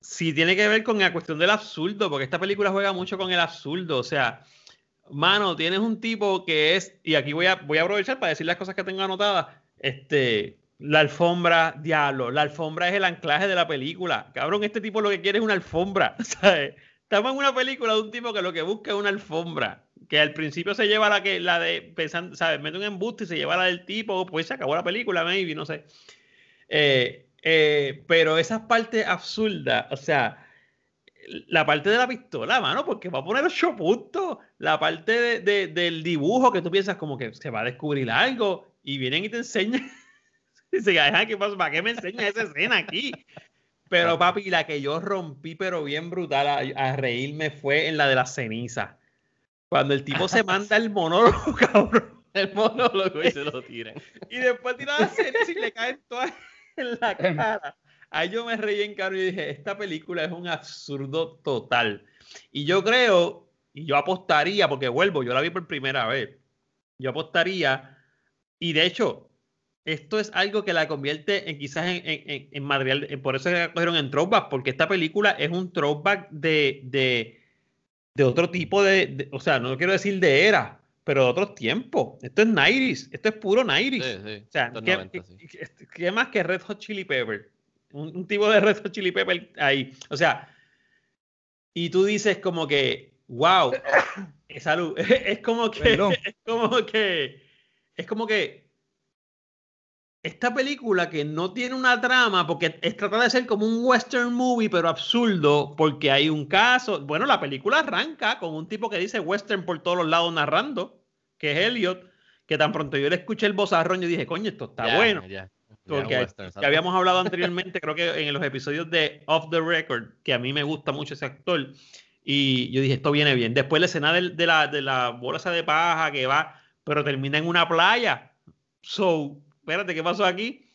si tiene que ver con la cuestión del absurdo, porque esta película juega mucho con el absurdo. O sea, mano, tienes un tipo que es, y aquí voy a, voy a aprovechar para decir las cosas que tengo anotadas. Este, la alfombra, diablo, la alfombra es el anclaje de la película. Cabrón, este tipo lo que quiere es una alfombra. ¿sabes? Estamos en una película de un tipo que lo que busca es una alfombra. Que al principio se lleva la que la de pensando, ¿sabes? Mete un embuste y se lleva la del tipo, pues se acabó la película, maybe, no sé. Eh, eh, pero esas partes absurdas, o sea, la parte de la pistola, mano, porque va a poner ocho puntos. La parte de- de- del dibujo que tú piensas como que se va a descubrir algo y vienen y te enseñan. Dice, "Ajá, ¿qué pasa? ¿Para qué me enseña esa escena aquí? Pero papi, la que yo rompí, pero bien brutal a, a reírme fue en la de la ceniza. Cuando el tipo se manda el monólogo, cabrón. El monólogo y se lo tiran. Y después tira la ceniza y le caen todas en la cara. Ahí yo me reí en caro y dije, esta película es un absurdo total. Y yo creo, y yo apostaría, porque vuelvo, yo la vi por primera vez. Yo apostaría, y de hecho, esto es algo que la convierte en quizás en, en, en- en material, en- por eso la cogieron en throwback, porque esta película es un throwback de, de, de otro tipo de, de- o sea, no quiero decir de era, pero de otros tiempos. Esto es 90s, esto es puro 90s. Sí, sí. O sea, ¿qué, 90, sí. qué- qué- qué más que Red Hot Chili Pepper? Un, un tipo de Red Hot Chili Pepper ahí. O sea, y tú dices como que, wow, eh, salud. Es como que, Perdón. es como que, es como que esta película que no tiene una trama, porque es tratar de ser como un western movie, pero absurdo, porque hay un caso. Bueno, la película arranca con un tipo que dice western por todos los lados narrando, que es Elliot, que tan pronto yo le escuché el bozarrón, yo dije, coño, esto está bueno. Porque western, que exacto. habíamos hablado anteriormente, creo que en los episodios de Off the Record, que a mí me gusta mucho ese actor, y yo dije, esto viene bien. Después la escena de, la, de la bolsa de paja que va, pero termina en una playa. So, espérate, ¿qué pasó aquí?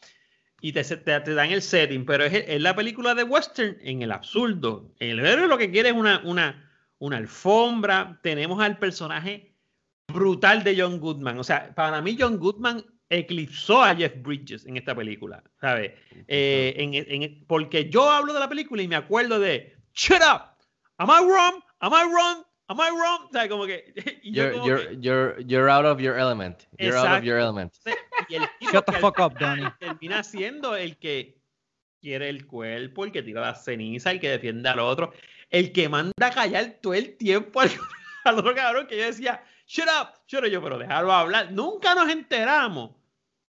Y te, te, te dan el setting, pero es, es la película de western en el absurdo. El héroe lo que quiere es una, una, una alfombra. Tenemos al personaje brutal de John Goodman. O sea, para mí John Goodman eclipsó a Jeff Bridges en esta película, ¿sabes? Eh, porque yo hablo de la película y me acuerdo de Shut up, am I wrong? Am I wrong? Am I wrong? ¿Sabes? Como que yo You're, como you're, que- you're, you're out of your element. You're out of your element. y el tipo Shut the fuck up, Donnie. Termina siendo el que quiere el cuerpo, el que tira la ceniza, el que defiende al otro, el que manda a callar todo el tiempo al, al otro cabrón que yo decía, shut up, shut up, yo, pero déjalo hablar. Nunca nos enteramos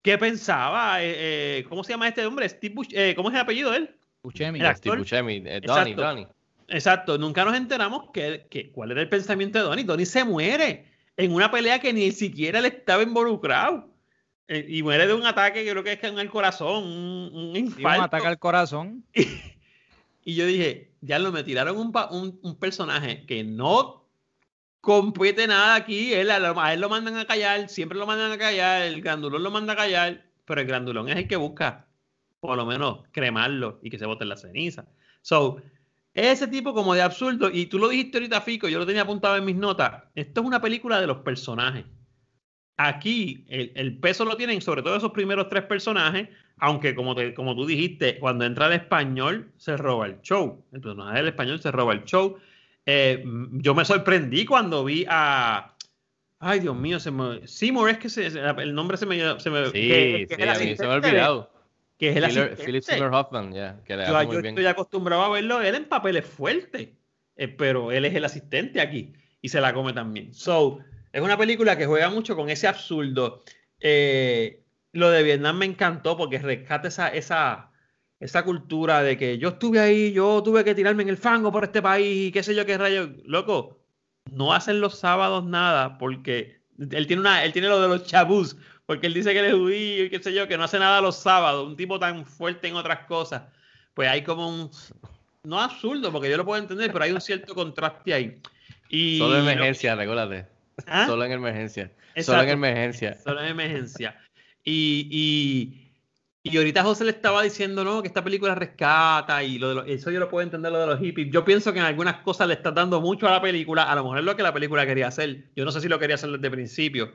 qué pensaba, eh, eh, ¿cómo se llama este hombre? Steve Bush- eh, ¿Cómo es el apellido de él? Buscemi. Steve Buscemi, eh, Donnie, Exacto. Donnie. Exacto, nunca nos enteramos que, que- cuál era el pensamiento de Donnie. Donnie se muere en una pelea que ni siquiera le estaba involucrado. Eh, y muere de un ataque que creo que es en el corazón, un, un Sí, un infarto. ataque al corazón. Y yo dije, ya lo me tiraron un, un, un personaje que no compete nada aquí. Él, a, lo- a él lo mandan a callar, siempre lo mandan a callar. El grandulón lo manda a callar, pero el grandulón es el que busca, por lo menos, cremarlo y que se bote la ceniza. So, ese tipo como de absurdo, y tú lo dijiste ahorita, Fico, yo lo tenía apuntado en mis notas. Esto es una película de los personajes. Aquí el, el peso lo tienen sobre todo esos primeros tres personajes, aunque como, te- como tú dijiste, cuando entra el español se roba el show. El personaje del español se roba el show. Eh, yo me sorprendí cuando vi a... Ay, Dios mío, se me... Seymour es que se- el nombre se me... Se me Sí, que- que es sí, el a mí se me ha olvidado. Que es el Philip- asistente. Philip Seymour Hoffman, ya, que le Yo, hace yo muy bien. estoy acostumbrado a verlo él en papeles fuertes, eh, pero él es el asistente aquí y se la come también. So, es una película que juega mucho con ese absurdo. Eh, lo de Vietnam me encantó porque rescata esa, esa, esa cultura de que yo estuve ahí, yo tuve que tirarme en el fango por este país y qué sé yo qué rayo. Loco, no hacen los sábados nada porque él tiene, una, él tiene lo de los chabús, porque él dice que él es judío y qué sé yo, que no hace nada los sábados, un tipo tan fuerte en otras cosas. Pues hay como un, no absurdo, porque yo lo puedo entender, pero hay un cierto contraste ahí. Y Solo en emergencia, recuérdate. ¿Ah? Solo en emergencia. Solo en emergencia. Solo en emergencia. Y, y, y ahorita José le estaba diciendo, no, que esta película rescata y lo de los- eso yo lo puedo entender, lo de los hippies. Yo pienso que en algunas cosas le está dando mucho a la película, a lo mejor es lo que la película quería hacer. Yo no sé si lo quería hacer desde el principio,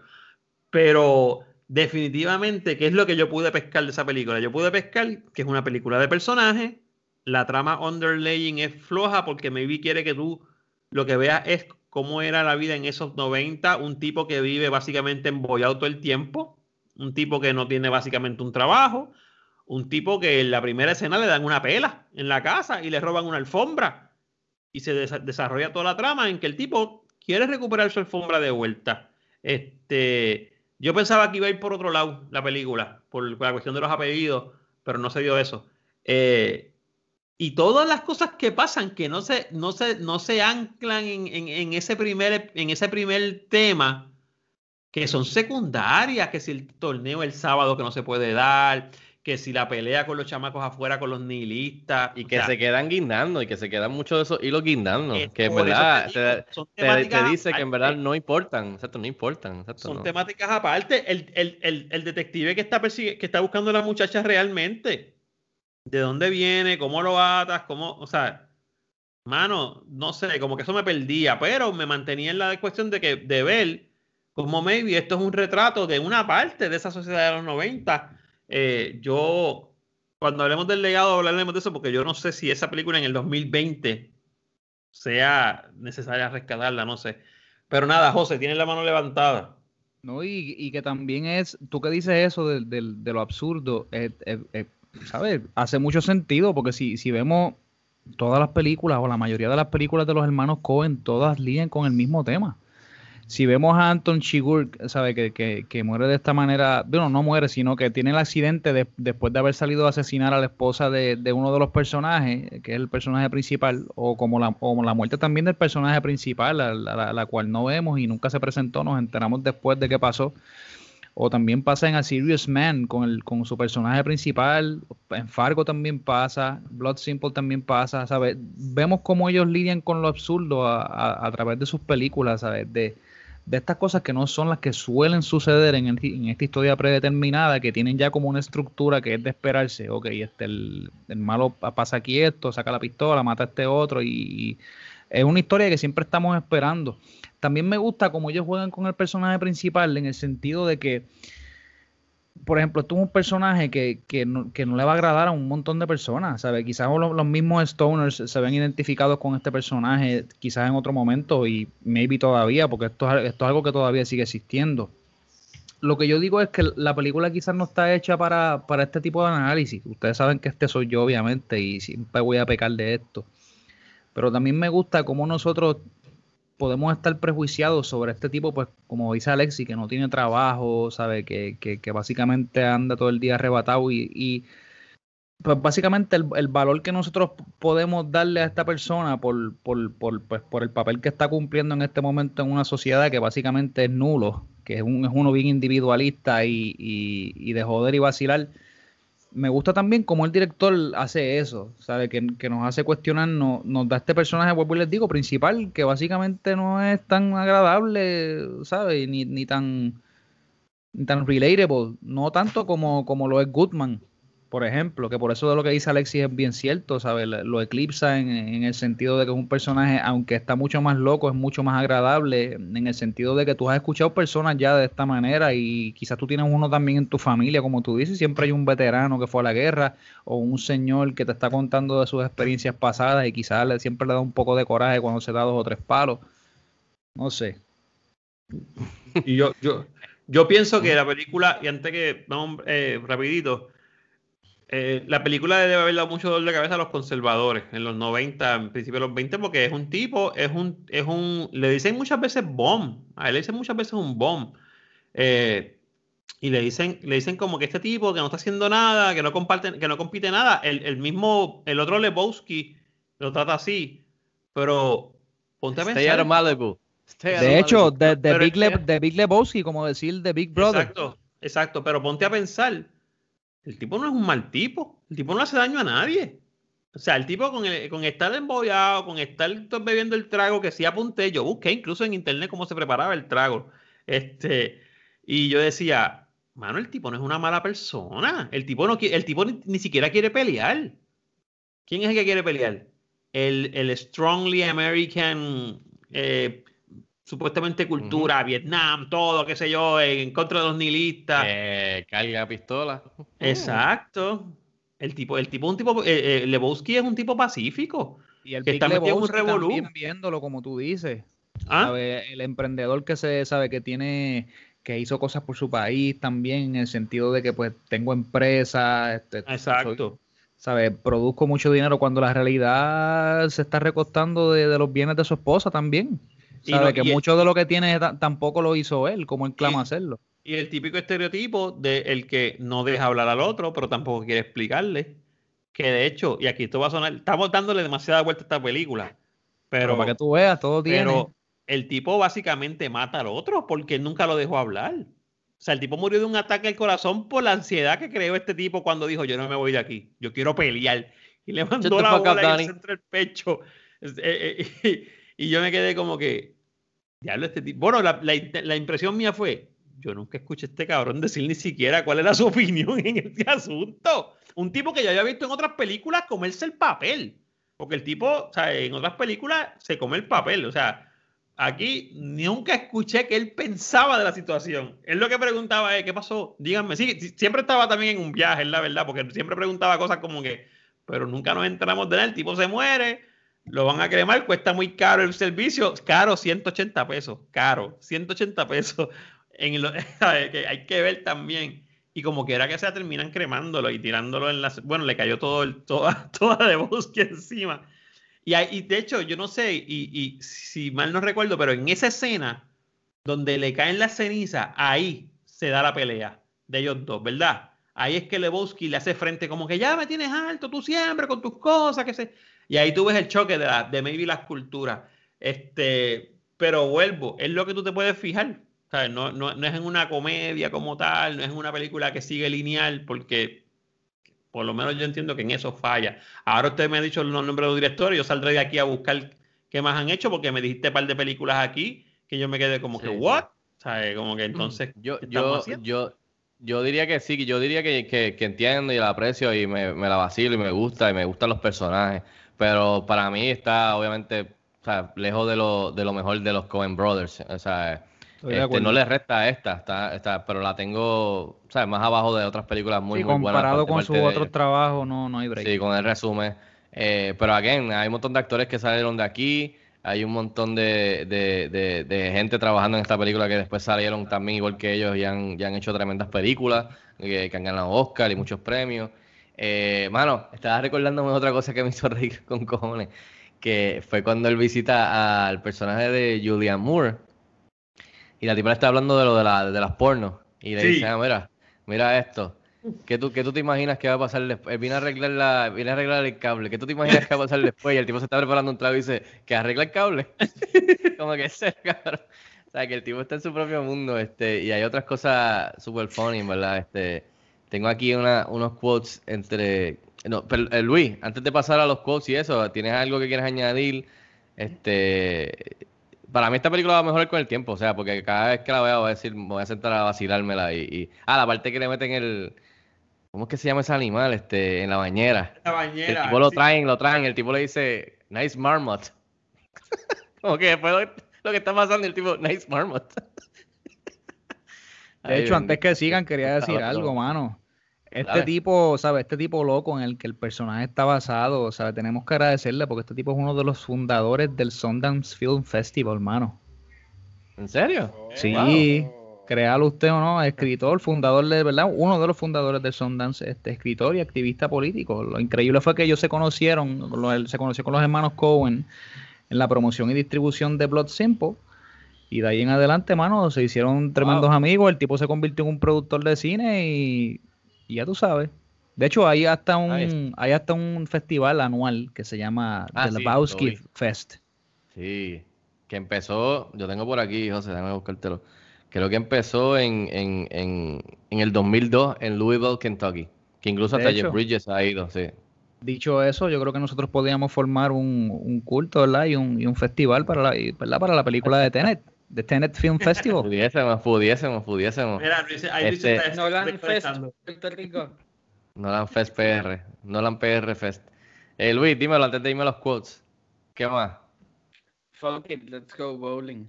pero definitivamente, ¿qué es lo que yo pude pescar de esa película? Yo pude pescar que es una película de personajes, la trama underlaying es floja porque maybe quiere que tú lo que veas es cómo era la vida en esos 90, un tipo que vive básicamente embollado todo el tiempo, un tipo que no tiene básicamente un trabajo, un tipo que en la primera escena le dan una pela en la casa y le roban una alfombra y se desa- desarrolla toda la trama en que el tipo quiere recuperar su alfombra de vuelta. Este, yo pensaba que iba a ir por otro lado la película, por la cuestión de los apellidos, pero no se dio eso. Eh, y todas las cosas que pasan que no se, no se, no se anclan en, en- en ese primer, en ese primer tema, que son secundarias, que si el torneo el sábado que no se puede dar, que si la pelea con los chamacos afuera con los nihilistas. Y que sea, se quedan guindando y que se quedan muchos de esos hilos guindando. Eh, que en verdad te digo, dice que en verdad no importan. Exacto, no importan. Exacto, son no. temáticas aparte. El, el- el- el detective que está, persigue- que está buscando a la muchacha realmente. ¿De dónde viene? ¿Cómo lo atas? ¿Cómo? O sea, mano, no sé, como que eso me perdía, pero me mantenía en la cuestión de que de ver como maybe esto es un retrato de una parte de esa sociedad de los 90. Eh, yo, cuando hablemos del legado, hablaremos de eso, porque yo no sé si esa película en el 2020 sea necesaria rescatarla, no sé. Pero nada, José, tienes la mano levantada. No, y, y que también es, tú que dices eso del- de, lo absurdo, eh, eh, eh, ¿sabes? Hace mucho sentido, porque si, si vemos todas las películas o la mayoría de las películas de los hermanos Cohen, todas lidian con el mismo tema. Si vemos a Anton Chigurh, ¿sabe? Que, que, que muere de esta manera, bueno, no muere, sino que tiene el accidente de- después de haber salido a asesinar a la esposa de, de uno de los personajes, que es el personaje principal, o como la, la muerte también del personaje principal, la, la- la cual no vemos y nunca se presentó, nos enteramos después de qué pasó. O también pasa en A Serious Man con, el, con su personaje principal. En Fargo también pasa. Blood Simple también pasa. ¿sabes? Vemos cómo ellos lidian con lo absurdo a, a- a través de sus películas, ¿sabes? De, de estas cosas que no son las que suelen suceder en, en esta historia predeterminada, que tienen ya como una estructura que es de esperarse. Ok, este, el, el malo pa- pasa aquí esto, saca la pistola, mata a este otro y, y es una historia que siempre estamos esperando. También me gusta cómo ellos juegan con el personaje principal en el sentido de que, por ejemplo, esto es un personaje que, que, no, que no le va a agradar a un montón de personas, ¿sabes? Quizás los, los mismos Stoners se ven identificados con este personaje, quizás en otro momento y maybe todavía, porque esto, es- esto es algo que todavía sigue existiendo. Lo que yo digo es que la película quizás no está hecha para, para este tipo de análisis. Ustedes saben que este soy yo, obviamente, y siempre voy a pecar de esto. Pero también me gusta cómo nosotros podemos estar prejuiciados sobre este tipo, pues como dice Alexi, que no tiene trabajo, sabe que, que, que básicamente anda todo el día arrebatado y, y, pues básicamente el, el valor que nosotros podemos darle a esta persona por, por, por, pues, por el papel que está cumpliendo en este momento en una sociedad que básicamente es nulo, que es, un, es uno bien individualista y, y, y de joder y vacilar, me gusta también cómo el director hace eso, ¿sabe? Que, que nos hace cuestionar, no- nos da este personaje, vuelvo y les digo, principal, que básicamente no es tan agradable, ¿sabes? Ni, ni tan ni tan relatable, no tanto como, como lo es Goodman, por ejemplo, que por eso de lo que dice Alexis es bien cierto, ¿sabes? Lo eclipsa en, en el sentido de que es un personaje, aunque está mucho más loco, es mucho más agradable, en el sentido de que tú has escuchado personas ya de esta manera y quizás tú tienes uno también en tu familia, como tú dices, siempre hay un veterano que fue a la guerra o un señor que te está contando de sus experiencias pasadas y quizás le- siempre le da un poco de coraje cuando se da dos o tres palos. No sé. Y yo, yo, yo pienso que la película, y antes que vamos eh, rapidito, eh, la película debe haber dado mucho dolor de cabeza a los conservadores en los 90, en principio de los 20, porque es un tipo, es un, es un, le dicen muchas veces bomb, a él le dicen muchas veces un bomb. Eh, y le dicen, le dicen como que este tipo que no está haciendo nada, que no comparte, que no compite nada. El, el mismo, el otro Lebowski lo trata así. Pero ponte a Stay pensar. out of Malibu. Stay out of De hecho, Malibu. de, Big, Le- Big Lebowski, como decir de Big Brother. Exacto, exacto. Pero ponte a pensar. El tipo no es un mal tipo. El tipo no hace daño a nadie. O sea, el tipo con, el- con estar embollado, con estar bebiendo el trago que sí apunté, yo busqué incluso en internet cómo se preparaba el trago. Este, y yo decía, mano, el tipo no es una mala persona. El tipo no el tipo ni, ni siquiera quiere pelear. ¿Quién es el que quiere pelear? El, el strongly American, eh, supuestamente cultura, Vietnam, todo, qué sé yo, en contra de los nihilistas. Eh, carga pistola. Exacto. El tipo, el tipo, un tipo, eh, eh, Lebowski es un tipo pacífico. Y el que Big está metido en un revolú. también viéndolo, como tú dices. ¿Ah? ¿sabe? El emprendedor que se sabe que tiene, que hizo cosas por su país también, en el sentido de que pues tengo empresa, este, soy- Exacto. ¿sabe? Produzco mucho dinero cuando la realidad se está recostando de, de los bienes de su esposa también. Y ¿Sabe? no- que y el- mucho de lo que tiene ta- tampoco lo hizo él, como él clama Y- hacerlo. Y el típico estereotipo de el que no deja hablar al otro, pero tampoco quiere explicarle. Que de hecho, y aquí esto va a sonar, estamos dándole demasiada vuelta a esta película. Pero, Pero, para que tú veas, todo tiene. pero el tipo básicamente mata al otro porque él nunca lo dejó hablar. O sea, el tipo murió de un ataque al corazón por la ansiedad que creó este tipo cuando dijo, yo no me voy de aquí, yo quiero pelear. Y le mandó the la fuck up, bola en el centro del pecho. Eh, eh, y, y yo me quedé como que, diablo, este tipo. Bueno, la, la- la impresión mía fue, yo nunca escuché a este cabrón decir ni siquiera cuál era su opinión en este asunto. Un tipo que yo había visto en otras películas comerse el papel. Porque el tipo, o sea, en otras películas se come el papel. O sea, aquí nunca escuché que él pensaba de la situación. Él lo que preguntaba es, ¿qué pasó? Díganme. Sí, siempre estaba también en un viaje, la verdad, porque siempre preguntaba cosas como que, pero nunca nos enteramos de él. El tipo se muere, lo van a cremar, cuesta muy caro el servicio. Caro, 180 pesos. Caro, 180 pesos. En lo, que hay que ver también. Y como quiera que sea, terminan cremándolo y tirándolo en las. Bueno, le cayó todo el, toda, toda de bosque encima. Y, hay- y de hecho, yo no sé, y, y si mal no recuerdo, pero en esa escena donde le caen las cenizas, ahí se da la pelea de ellos dos, ¿verdad? Ahí es que Lebowski le hace frente como que ya me tienes alto, tú siempre con tus cosas, que se... Y ahí tú ves el choque de, la, de maybe las culturas. Este, pero vuelvo, es lo que tú te puedes fijar. ¿sabes? No, no, no es en una comedia como tal, no es en una película que sigue lineal, porque por lo menos yo entiendo que en eso falla. Ahora usted me ha dicho los nombres de los directores, yo saldré de aquí a buscar qué más han hecho, porque me dijiste un par de películas aquí que yo me quedé como que, Sí, sí. ¿what? ¿Sabes? Como que entonces, Yo, ¿qué yo, haciendo? yo, yo diría que sí, yo diría que, que, que entiendo y la aprecio y me, me la vacilo y me gusta y me gustan los personajes. Pero para mí está obviamente o sea, lejos de lo, de lo mejor de los Coen Brothers. O sea, este, no le resta a esta, está, está, pero la tengo sea, más abajo de otras películas muy, Sí, muy buenas. comparado con sus otros trabajos, no, no hay break. Sí, con el resumen. Eh, pero again, hay un montón de actores que salieron de aquí, hay un montón de, de, de, de gente trabajando en esta película que después salieron también igual que ellos y han, y han hecho tremendas películas, eh, que han ganado Oscar y muchos premios. Eh, mano, estaba recordándome otra cosa que me hizo reír con cojones, que fue cuando él visita al personaje de Julianne Moore y la tipa le está hablando de lo de, la, de las pornos y le Sí. dice, ah, mira, mira esto. ¿Qué tú, ¿Qué tú te imaginas que va a pasar después? Él viene a arreglar la, viene a arreglar el cable. ¿Qué tú te imaginas que va a pasar después? Y el tipo se está preparando un trago y dice, ¿que arregla el cable? Como que ese cabrón. O sea, que el tipo está en su propio mundo, este, y hay otras cosas super funny, ¿verdad? Este, tengo aquí una- unos quotes entre... No, pero, eh, Luis, antes de pasar a los quotes y eso, ¿tienes algo que quieras añadir? Este, para mí esta película va a mejorar con el tiempo, o sea, porque cada vez que la vea voy a decir, me voy a sentar a vacilármela y, y- ah, la parte que le meten el, ¿cómo es que se llama ese animal? Este, en la bañera. La El bañera. tipo lo sí. traen, lo traen, el tipo le dice, nice marmot. Como que después lo que está pasando, el tipo, nice marmot. De hecho, antes que sigan, quería decir algo, mano. Este Dale. tipo, ¿sabes? Este tipo loco en el que el personaje está basado, ¿sabes? Tenemos que agradecerle porque este tipo es uno de los fundadores del Sundance Film Festival, mano. ¿En serio? Sí, créalo usted o no, escritor, fundador de, ¿verdad? Uno de los fundadores del Sundance, este, escritor y activista político. Lo increíble fue que ellos se conocieron, con los- se conoció con los hermanos Cohen en la promoción y distribución de Blood Simple. Y de ahí en adelante, mano, se hicieron tremendos amigos. El tipo se convirtió en un productor de cine y, y ya tú sabes. De hecho, hay hasta un, hay hasta un festival anual que se llama Ah, The Lebowski. Fest. Sí, que empezó, yo tengo por aquí, José, déjame buscártelo. Creo que empezó en, en, en, en el 2002 en Louisville, Kentucky. Que incluso De hasta hecho. Jeff Bridges ha ido, sí. Dicho eso, yo creo que nosotros podríamos formar un, un culto, ¿verdad? Y un, y un festival para la, ¿verdad? para la película de Tenet, de Tenet Film Festival. Pudiésemos, pudiésemos, pudiésemos. Mira, ahí Este- Nolan Fest. Puerto Rico. Nolan Fest PR, Nolan PR Fest. Eh, Luis, dímelo antes de irme los quotes. ¿Qué más? Fuck it, let's go bowling.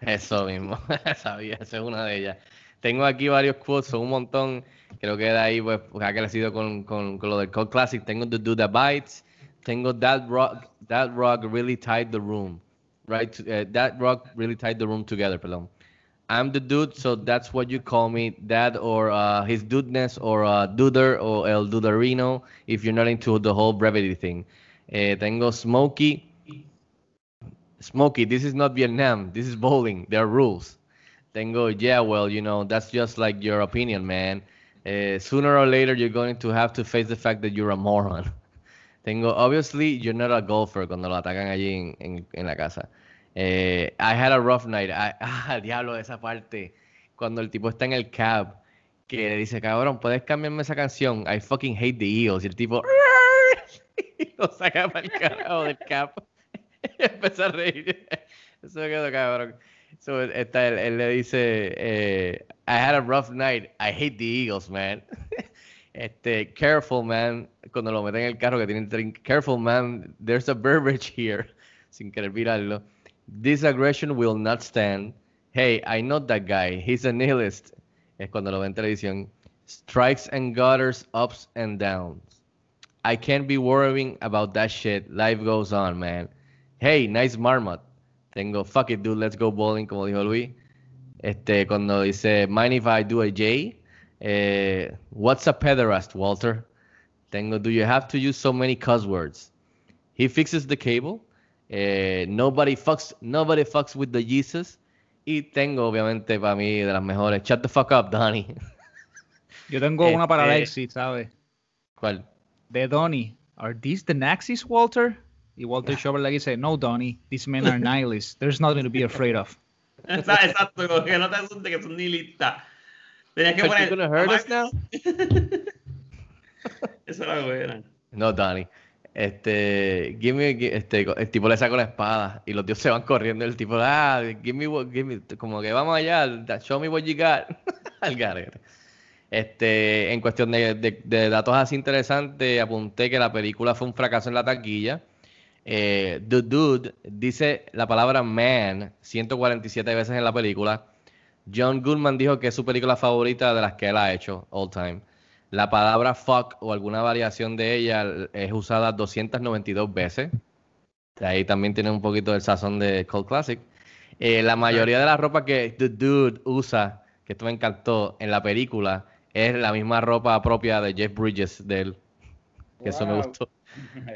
Eso mismo, sabía, esa es una de ellas. Tengo aquí varios quotes, son un montón. Creo que de ahí, pues, ha crecido con, con, con lo del Code Classic. Tengo The Do That Bites. Tengo That Rock, That Rock Really Tied the Room. Right? eh, that Rock Really Tied the Room Together, perdón. I'm the dude, so that's what you call me. That or uh, his dudeness or uh, duder or el duderino if you're not into the whole brevity thing. Eh, tengo Smokey. Smokey, this is not Vietnam. This is bowling. There are rules. Tengo, yeah, well, you know, that's just like your opinion, man. Eh, sooner or later, you're going to have to face the fact that you're a moron. Tengo, obviously, you're not a golfer cuando lo atacan allí en, en, en la casa. Eh, I had a rough night. I- ah, diablo, esa parte. Cuando el tipo está en el cab, que le dice, cabrón, ¿puedes cambiarme esa canción? I fucking hate the Eagles. Y el tipo, y lo saca para el carajo del cab. y empezó a reír. Eso quedó cabrón. So, está, él, él le dice, eh, I had a rough night. I hate the Eagles, man. Este, careful, man. Cuando lo meten en el carro que tienen drink. Careful, man. There's a beverage here. Sin querer virarlo. This aggression will not stand. Hey, I know that guy. He's a nihilist. Es cuando lo ven televisión. Strikes and gutters, ups and downs. I can't be worrying about that shit. Life goes on, man. Hey, nice marmot. Tengo, fuck it, dude, let's go bowling, como dijo Luis. Este, cuando dice, mind if I do a J? Eh, what's a pederast, Walter? Tengo, do you have to use so many cuss words? He fixes the cable. Eh, nobody fucks, nobody fucks with the Jesus. Y tengo, obviamente, para mí, de las mejores. Shut the fuck up, Donnie. Yo tengo una para Este- Alexis, ¿sabes? ¿Cuál? De Donnie. Are these the Nazis, Walter? Y Walter Schauber le dice, no, Donnie, these men are nihilists. There's nothing to be afraid of. Esa- Exacto, como que no te asustes que son ni listas. Tenías que Are poner. you gonna hurt us now? Eso era buena. No, Donnie. Este, give me, este, el tipo le saca la espada y los tíos se van corriendo. El tipo, ah, give me, give me, como que vamos allá, show me what you got. Al garete. Este, en cuestión de, de- de datos así interesantes, apunté que la película fue un fracaso en la taquilla. Eh, The Dude dice la palabra man 147 veces en la película. John Goodman dijo que es su película favorita de las que él ha hecho, all time. La palabra fuck o alguna variación de ella es usada 292 veces. De ahí también tiene un poquito del sazón de Cold Classic. Eh, la mayoría de la ropa que The Dude usa, que esto me encantó en la película, es la misma ropa propia de Jeff Bridges de él. Que eso me gustó.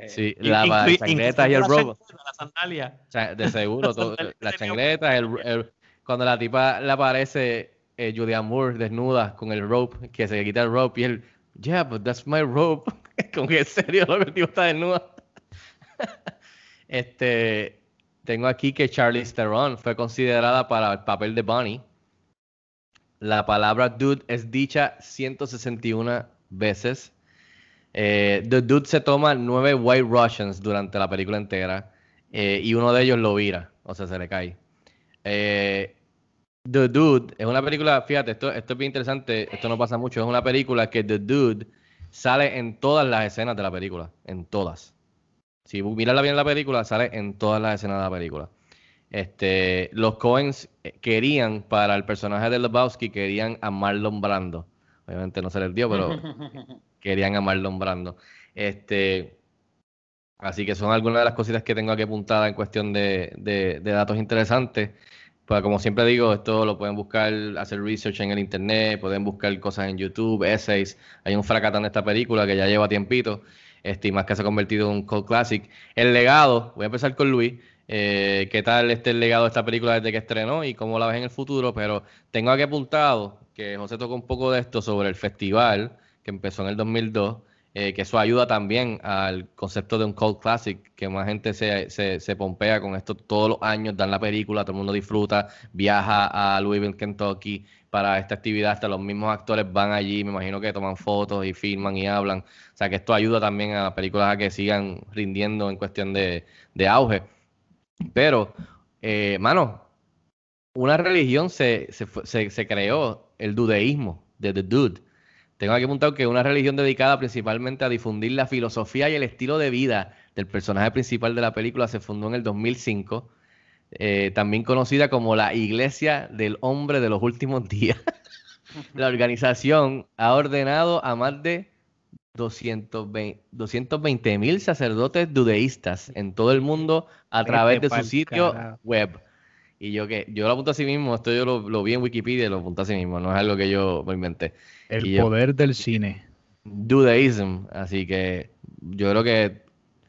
Sí, la chancleta y el robo. La sandalia. De seguro, todo- la chancleta, el, el- cuando la tipa le aparece eh, Julianne Moore desnuda con el rope, que se quita el rope y él, yeah, but that's my rope. Como que serio, lo que el tipo está desnuda. este, tengo aquí que Charlize Theron fue considerada para el papel de Bonnie. la palabra dude es dicha 161 veces. Eh, The Dude se toma nueve White Russians durante la película entera eh, y uno de ellos lo vira, o sea, se le cae. Eh, The Dude es una película, fíjate, esto, esto es bien interesante, esto no pasa mucho, es una película que The Dude sale en todas las escenas de la película, en todas. Si miras bien la película, sale en todas las escenas de la película. Este, los Coens querían para el personaje de Lebowski, querían a Marlon Brando. Obviamente no se les dio, pero querían a Marlon Brando. Este, así que son algunas de las cositas que tengo aquí apuntadas en cuestión de, de, de datos interesantes. Pues como siempre digo, esto lo pueden buscar, hacer research en el internet, pueden buscar cosas en YouTube, essays. Hay un fracatán de esta película que ya lleva tiempito, este, y más que se ha convertido en un cult classic. El legado, voy a empezar con Luis. Eh, ¿Qué tal este el legado de esta película desde que estrenó y cómo la ves en el futuro? Pero tengo aquí apuntado que José tocó un poco de esto sobre el festival que empezó en el 2002 eh, que eso ayuda también al concepto de un cult classic, que más gente se, se, se, pompea con esto todos los años, dan la película, todo el mundo disfruta, viaja a Louisville, Kentucky para esta actividad, hasta los mismos actores van allí, me imagino que toman fotos y filman y hablan, o sea que esto ayuda también a las películas a que sigan rindiendo en cuestión de, de auge. Pero, eh, mano, una religión se, se, se creó, el dudeísmo, de The Dude tengo aquí apuntado que una religión dedicada principalmente a difundir la filosofía y el estilo de vida del personaje principal de la película se fundó en el 2005, eh, también conocida como la Iglesia del Hombre de los Últimos Días. la organización ha ordenado a más de 220 mil sacerdotes dudeístas en todo el mundo a través de su sitio web. Y yo que yo lo apunto a sí mismo, esto yo lo, lo vi en Wikipedia y lo apunto a sí mismo, no es algo que yo me inventé. El poder del cine. Dudeism. Así que yo creo que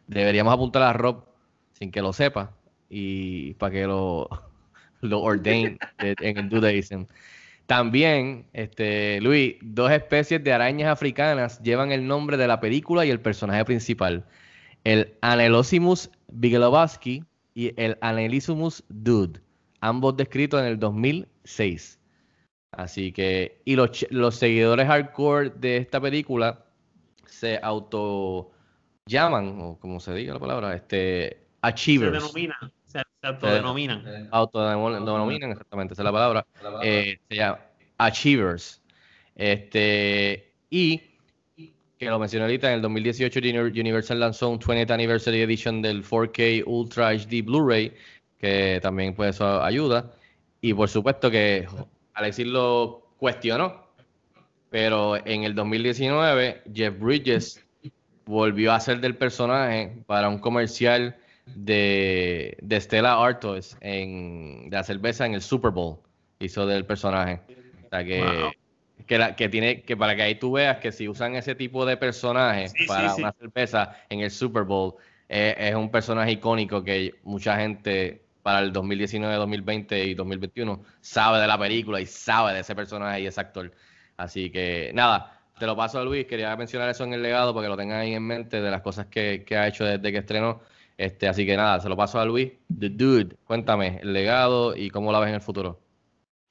deberíamos apuntar a Rob sin que lo sepa y para que lo, lo ordain en el Dudeism. También, este, Luis, dos especies de arañas africanas llevan el nombre de la película y el personaje principal. El Anelosimus bigelowski y el Anelisimus dude, ambos descritos en el 2006. Así que, y los, los seguidores hardcore de esta película se auto llaman, o como se diga la palabra, este, achievers. Se denominan, se, se autodenominan. autodenominan, exactamente, esa es la palabra. Eh, se llama achievers. Este, y que lo mencioné ahorita, en el 2018 Universal lanzó un 20th Anniversary Edition del 4K Ultra HD Blu-ray, que también pues eso ayuda. Y por supuesto que Alexis lo cuestionó, pero en el 2019 Jeff Bridges volvió a ser del personaje para un comercial de, de Stella Artois en, de la cerveza en el Super Bowl. Hizo del personaje. O sea que, que, que, tiene, que para que ahí tú veas que si usan ese tipo de personaje para una cerveza en el Super Bowl, eh, es un personaje icónico que mucha gente para el 2019, 2020 y 2021 sabe de la película y sabe de ese personaje y ese actor. Así que nada, te lo paso a Luis. Quería mencionar eso en el legado para que lo tengan ahí en mente de las cosas que, que ha hecho desde que estrenó. Este, así que nada, se lo paso a Luis. The Dude, cuéntame el legado y cómo la ves en el futuro.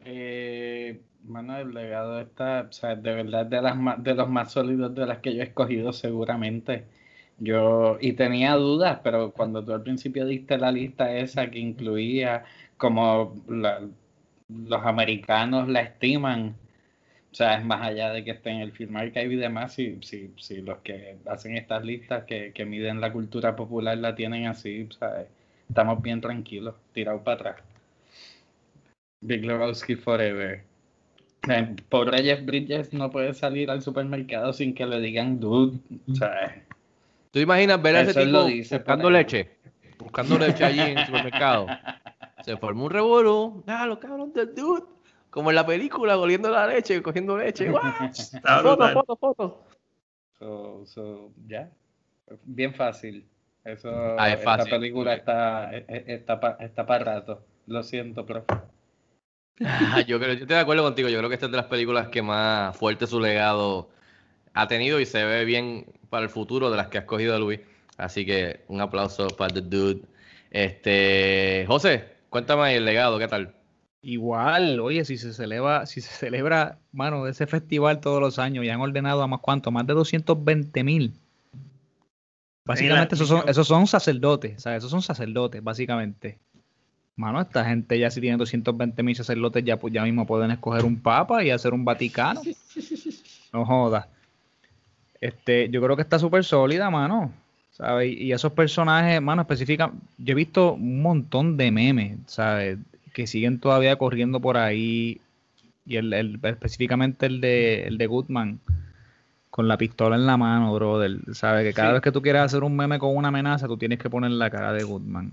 Eh, mano, el legado está, o sea, de verdad de, las, de los más sólidos de las que yo he escogido seguramente. Yo, y tenía dudas, pero cuando tú al principio diste la lista esa que incluía como los americanos la estiman, o sea, es más allá de que esté en el Film Archive y demás, si, si, si los que hacen estas listas que, que miden la cultura popular la tienen así, sea, estamos bien tranquilos, tirados para atrás. Big Lebowski Forever. Eh, pobre Jeff Bridges no puede salir al supermercado sin que le digan dude, sea, ¿Tú imaginas ver a ese tipo buscando leche? Buscando leche allí en el supermercado. Se formó un revuelo. Ah, los cabrones del dude. Como en la película, oliendo la leche, cogiendo leche. foto, foto, foto. So, so, ya. Bien fácil. Eso, ah, es fácil. Esta película está, está, está para rato. Lo siento, profe. Ah, yo creo, yo estoy de acuerdo contigo. Yo creo que esta es de las películas que más fuerte su legado ha tenido y se ve bien para el futuro de las que ha escogido Luis. Así que un aplauso para The Dude. Este, José, cuéntame el legado, ¿qué tal? Igual, oye, si se celebra, si se celebra, mano, ese festival todos los años y han ordenado a más cuánto, más de 220 mil. Básicamente esos son, esos son sacerdotes, ¿sabes? Esos son sacerdotes, básicamente. Mano, esta gente ya si tiene 220 mil sacerdotes ya, pues ya mismo pueden escoger un papa y hacer un Vaticano. No jodas. Este, yo creo que está súper sólida, mano. ¿Sabes? Y esos personajes, mano, específica, yo he visto un montón de memes, ¿sabes? Que siguen todavía corriendo por ahí. Y el, el- específicamente el de, el de Goodman, con la pistola en la mano, brother. ¿Sabes? Que cada Sí. vez que tú quieras hacer un meme con una amenaza, tú tienes que poner la cara de Goodman.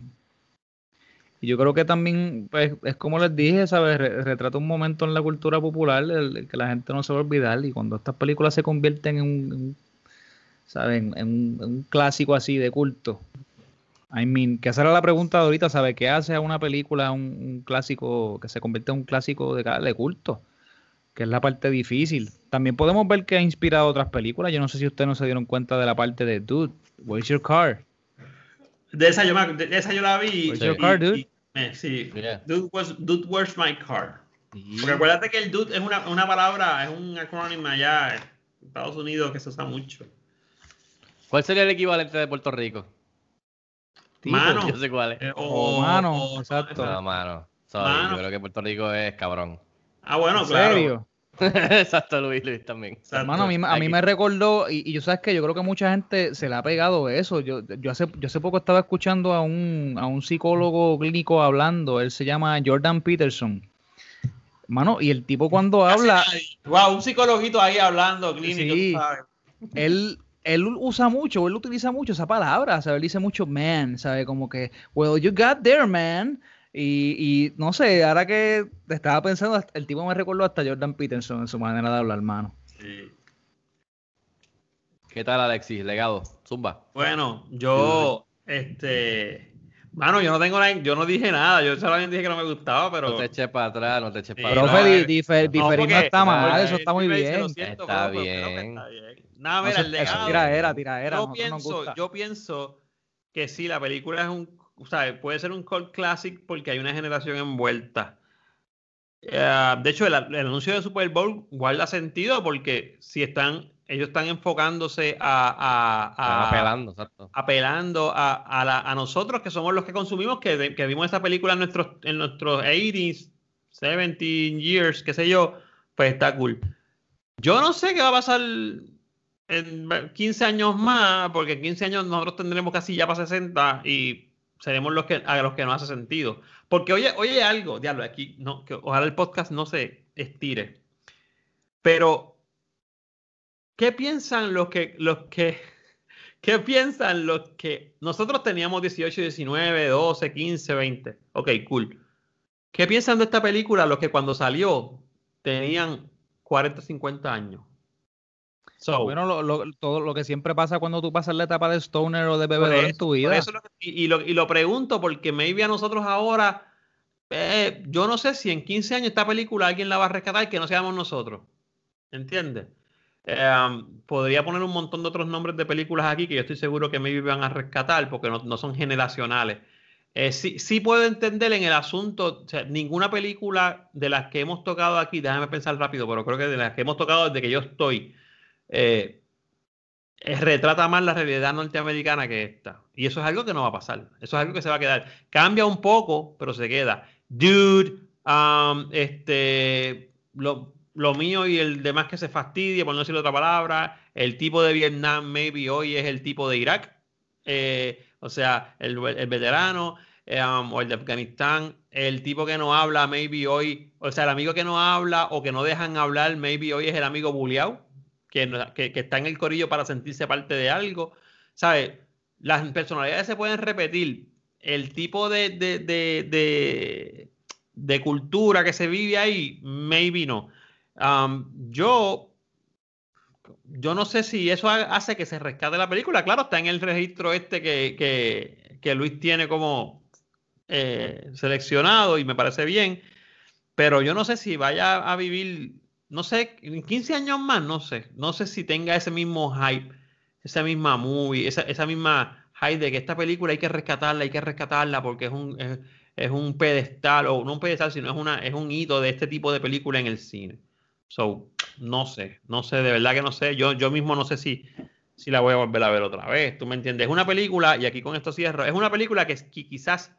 Y yo creo que también, pues, es como les dije, ¿sabes? Re- retrata un momento en la cultura popular el- el que la gente no se va a olvidar. Y cuando estas películas se convierten en un, en ¿sabes? En, un, en un clásico así de culto. I mean, que esa era la pregunta de ahorita, ¿sabes? ¿Qué hace a una película un, un clásico que se convierte en un clásico de, de culto? Que es la parte difícil. También podemos ver que ha inspirado otras películas. Yo no sé si ustedes no se dieron cuenta de la parte de Dude, Where's Your Car? De esa yo, me- de esa yo la vi. Where's y- your car, dude? y- sí. Yeah. Dude, was, dude, where's my car? Y- Porque acuérdate que el dude es una, una palabra, es un acrónimo allá en Estados Unidos que se usa mucho. ¿Cuál sería el equivalente de Puerto Rico? Mano. Yo sé cuál es. Eh, O mano, o- exacto. No, mano. Sorry, Mano. yo creo que Puerto Rico es cabrón. Ah, bueno, ¿En claro. serio? Exacto, Luis, Luis también. Exacto. Hermano, a mí, a mí Aquí. me recordó, y, y yo sabes que yo creo que mucha gente se le ha pegado eso. Yo, yo, hace, yo hace poco estaba escuchando a un, a un psicólogo clínico hablando, él se llama Jordan Peterson. Hermano, y el tipo cuando habla, Wow, un psicologito ahí hablando, clínico, Sí. tú sabes. él, él usa mucho, él utiliza mucho esa palabra, ¿sabes? Él dice mucho man, ¿sabes? Como que, well, you got there, man. Y, y no sé, ahora que estaba pensando, el tipo me recordó hasta Jordan Peterson en su manera de hablar, hermano. Sí. ¿Qué tal, Alexis? Legado, Zumba. Bueno, yo, este, mano, yo no tengo nada, yo no dije nada, yo solamente dije que no me gustaba, pero No te eches para atrás, no te eches para no, Profe, atrás. di- difer- diferir no porque- está mal, porque eso está muy bien. "Lo siento, Está pero bien. está bien". Nada, No, mira, el legado. tiraera, tiraera, yo pienso, yo pienso que sí, la película es un, o sea, puede ser un cult classic porque hay una generación envuelta. Eh, de hecho, el, el anuncio de Super Bowl guarda sentido porque si están, ellos están enfocándose a, a- Están a- apelando, exacto. apelando a, a la- a nosotros que somos los que consumimos, que, de- que vimos esa película en nuestros, en nuestros 80s, 17 years, qué sé yo, pues está cool. Yo no sé qué va a pasar en 15 años más, porque en 15 años nosotros tendremos casi ya para 60 y seremos los que, a los que nos hace sentido. Porque oye, oye algo, diablo, aquí, no, que ojalá el podcast no se estire. Pero, ¿qué piensan los que, los que, qué piensan los que nosotros teníamos 18, 19, 12, 15, 20? Ok, cool. ¿Qué piensan de esta película los que cuando salió tenían 40, 50 años? So, Bueno, lo, lo- todo lo que siempre pasa cuando tú pasas la etapa de stoner o de bebedor en tu vida. eso lo que- y, y lo, y lo pregunto porque maybe a nosotros ahora, eh, yo no sé si en 15 años esta película alguien la va a rescatar que no seamos nosotros. ¿Entiendes? Eh, um, podría poner un montón de otros nombres de películas aquí que yo estoy seguro que maybe van a rescatar porque no, no son generacionales. Eh, sí, sí puedo entender en el asunto, o sea, ninguna película de las que hemos tocado aquí, déjame pensar rápido, pero creo que de las que hemos tocado desde que yo estoy, eh, eh, retrata más la realidad norteamericana que esta. Y eso es algo que no va a pasar. Eso es algo que se va a quedar. Cambia un poco, pero se queda. Dude, um, este, lo, lo mío y el demás que se fastidie, por no decir otra palabra. El tipo de Vietnam, maybe hoy es el tipo de Irak. Eh, o sea, el, el veterano. um, o el de Afganistán, el tipo que no habla, maybe hoy, o sea, el amigo que no habla o que no dejan hablar, maybe hoy es el amigo buleado que, está en el corillo para sentirse parte de algo. ¿Sabes? Las personalidades se pueden repetir. El tipo de, cultura que se vive ahí, maybe no. Um, yo, yo no sé si eso ha- hace que se rescate la película. Claro, está en el registro este que Luis tiene como eh, seleccionado y me parece bien. Pero yo no sé si vaya a vivir, no sé, en 15 años más, no sé. No sé si tenga ese mismo hype, esa misma movie, esa, esa misma hype de que esta película hay que rescatarla, hay que rescatarla porque es un, es, es un pedestal, o no un pedestal, sino es, una, es un hito de este tipo de película en el cine. So, no sé, no sé, de verdad que no sé. Yo, yo mismo no sé si, si la voy a volver a ver otra vez. ¿Tú me entiendes? Es una película, y aquí con esto cierro, es una película que, que quizás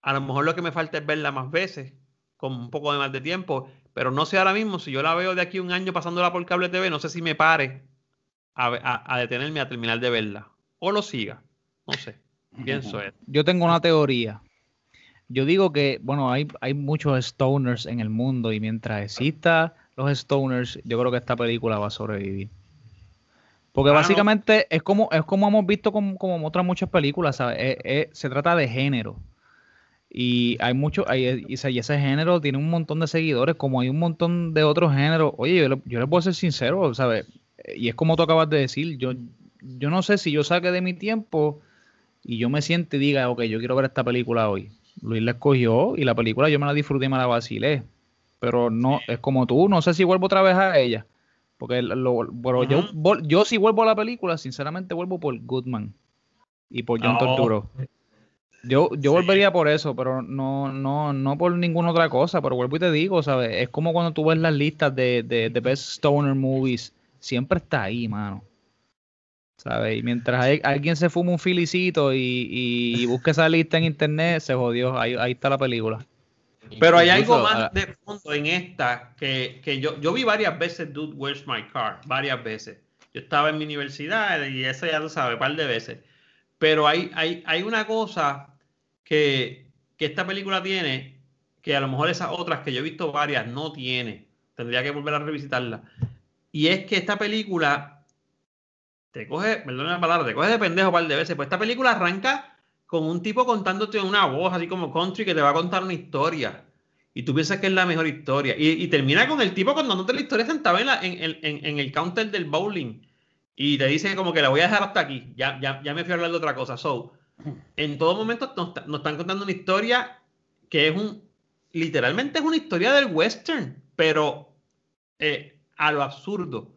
a lo mejor lo que me falta es verla más veces, con un poco de más de tiempo, pero no sé ahora mismo, si yo la veo de aquí un año pasándola por cable TV, no sé si me pare a, a- a detenerme a terminar de verla. O lo siga. No sé. Pienso eso. Yo tengo una teoría. Yo digo que, bueno, hay, hay muchos stoners en el mundo y mientras exista los stoners, yo creo que esta película va a sobrevivir. Porque Ah, no. básicamente es como es como hemos visto con, como otras muchas películas, ¿sabes? Eh, eh, se trata de género. Y hay mucho, hay, y ese y ese género tiene un montón de seguidores, como hay un montón de otros géneros. Oye, yo, le- yo les voy a ser sincero, ¿sabes? Y es como tú acabas de decir, yo, yo no sé si yo saque de mi tiempo y yo me siento y diga, ok, yo quiero ver esta película hoy. Luis la escogió y la película yo me la disfruté y me la vacilé. Pero no, es como tú, no sé si vuelvo otra vez a ella. Porque lo, pero yo, vol- yo si vuelvo a la película, sinceramente vuelvo por Goodman y por John Oh. Torturo. Yo, yo volvería por eso, pero no, no, no por ninguna otra cosa. Pero vuelvo y te digo, ¿sabes? Es como cuando tú ves las listas de, de, de Best Stoner Movies. Siempre está ahí, mano. ¿Sabes? Y mientras hay- alguien se fuma un filicito y, y, y busca esa lista en internet, se jodió. Ahí, ahí está la película. Pero hay algo más ah, de fondo en esta que, que yo, yo vi varias veces Dude, Where's My Car? Varias veces. Yo estaba en mi universidad y eso ya lo sabe, un par de veces. Pero hay, hay, hay una cosa que, que esta película tiene que a lo mejor esas otras que yo he visto varias no tiene. Tendría que volver a revisitarla. Y es que esta película te coge, perdón la palabra, te coge de pendejo un par de veces. Pues esta película arranca con un tipo contándote una voz, así como country, que te va a contar una historia. Y tú piensas que es la mejor historia. Y, y termina con el tipo contándote la historia sentado en, la- en, en- en- el counter del bowling. Y te dice como que la voy a dejar hasta aquí. Ya, ya, ya me fui a hablar de otra cosa. So, en todo momento nos, están contando una historia que es un. Literalmente es una historia del western, pero eh, a lo absurdo.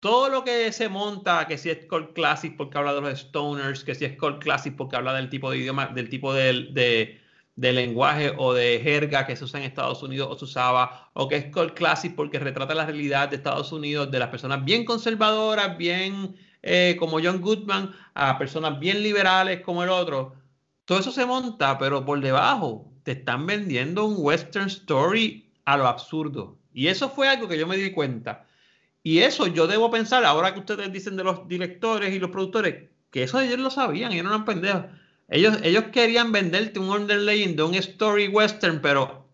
Todo lo que se monta, que si es Cult Classic porque habla de los stoners, que si es Cult Classic porque habla del tipo de idioma, del tipo de, lenguaje o de jerga que se usa en Estados Unidos o se usaba, o que es Cult Classic porque retrata la realidad de Estados Unidos, de las personas bien conservadoras, bien eh, como John Goodman, a personas bien liberales como el otro. Todo eso se monta, pero por debajo te están vendiendo un western story a lo absurdo. Y eso fue algo que yo me di cuenta. Y eso yo debo pensar, ahora que ustedes dicen de los directores y los productores, que eso ellos lo sabían, ellos eran pendejos. Ellos, ellos querían venderte un underlaying de un story western, pero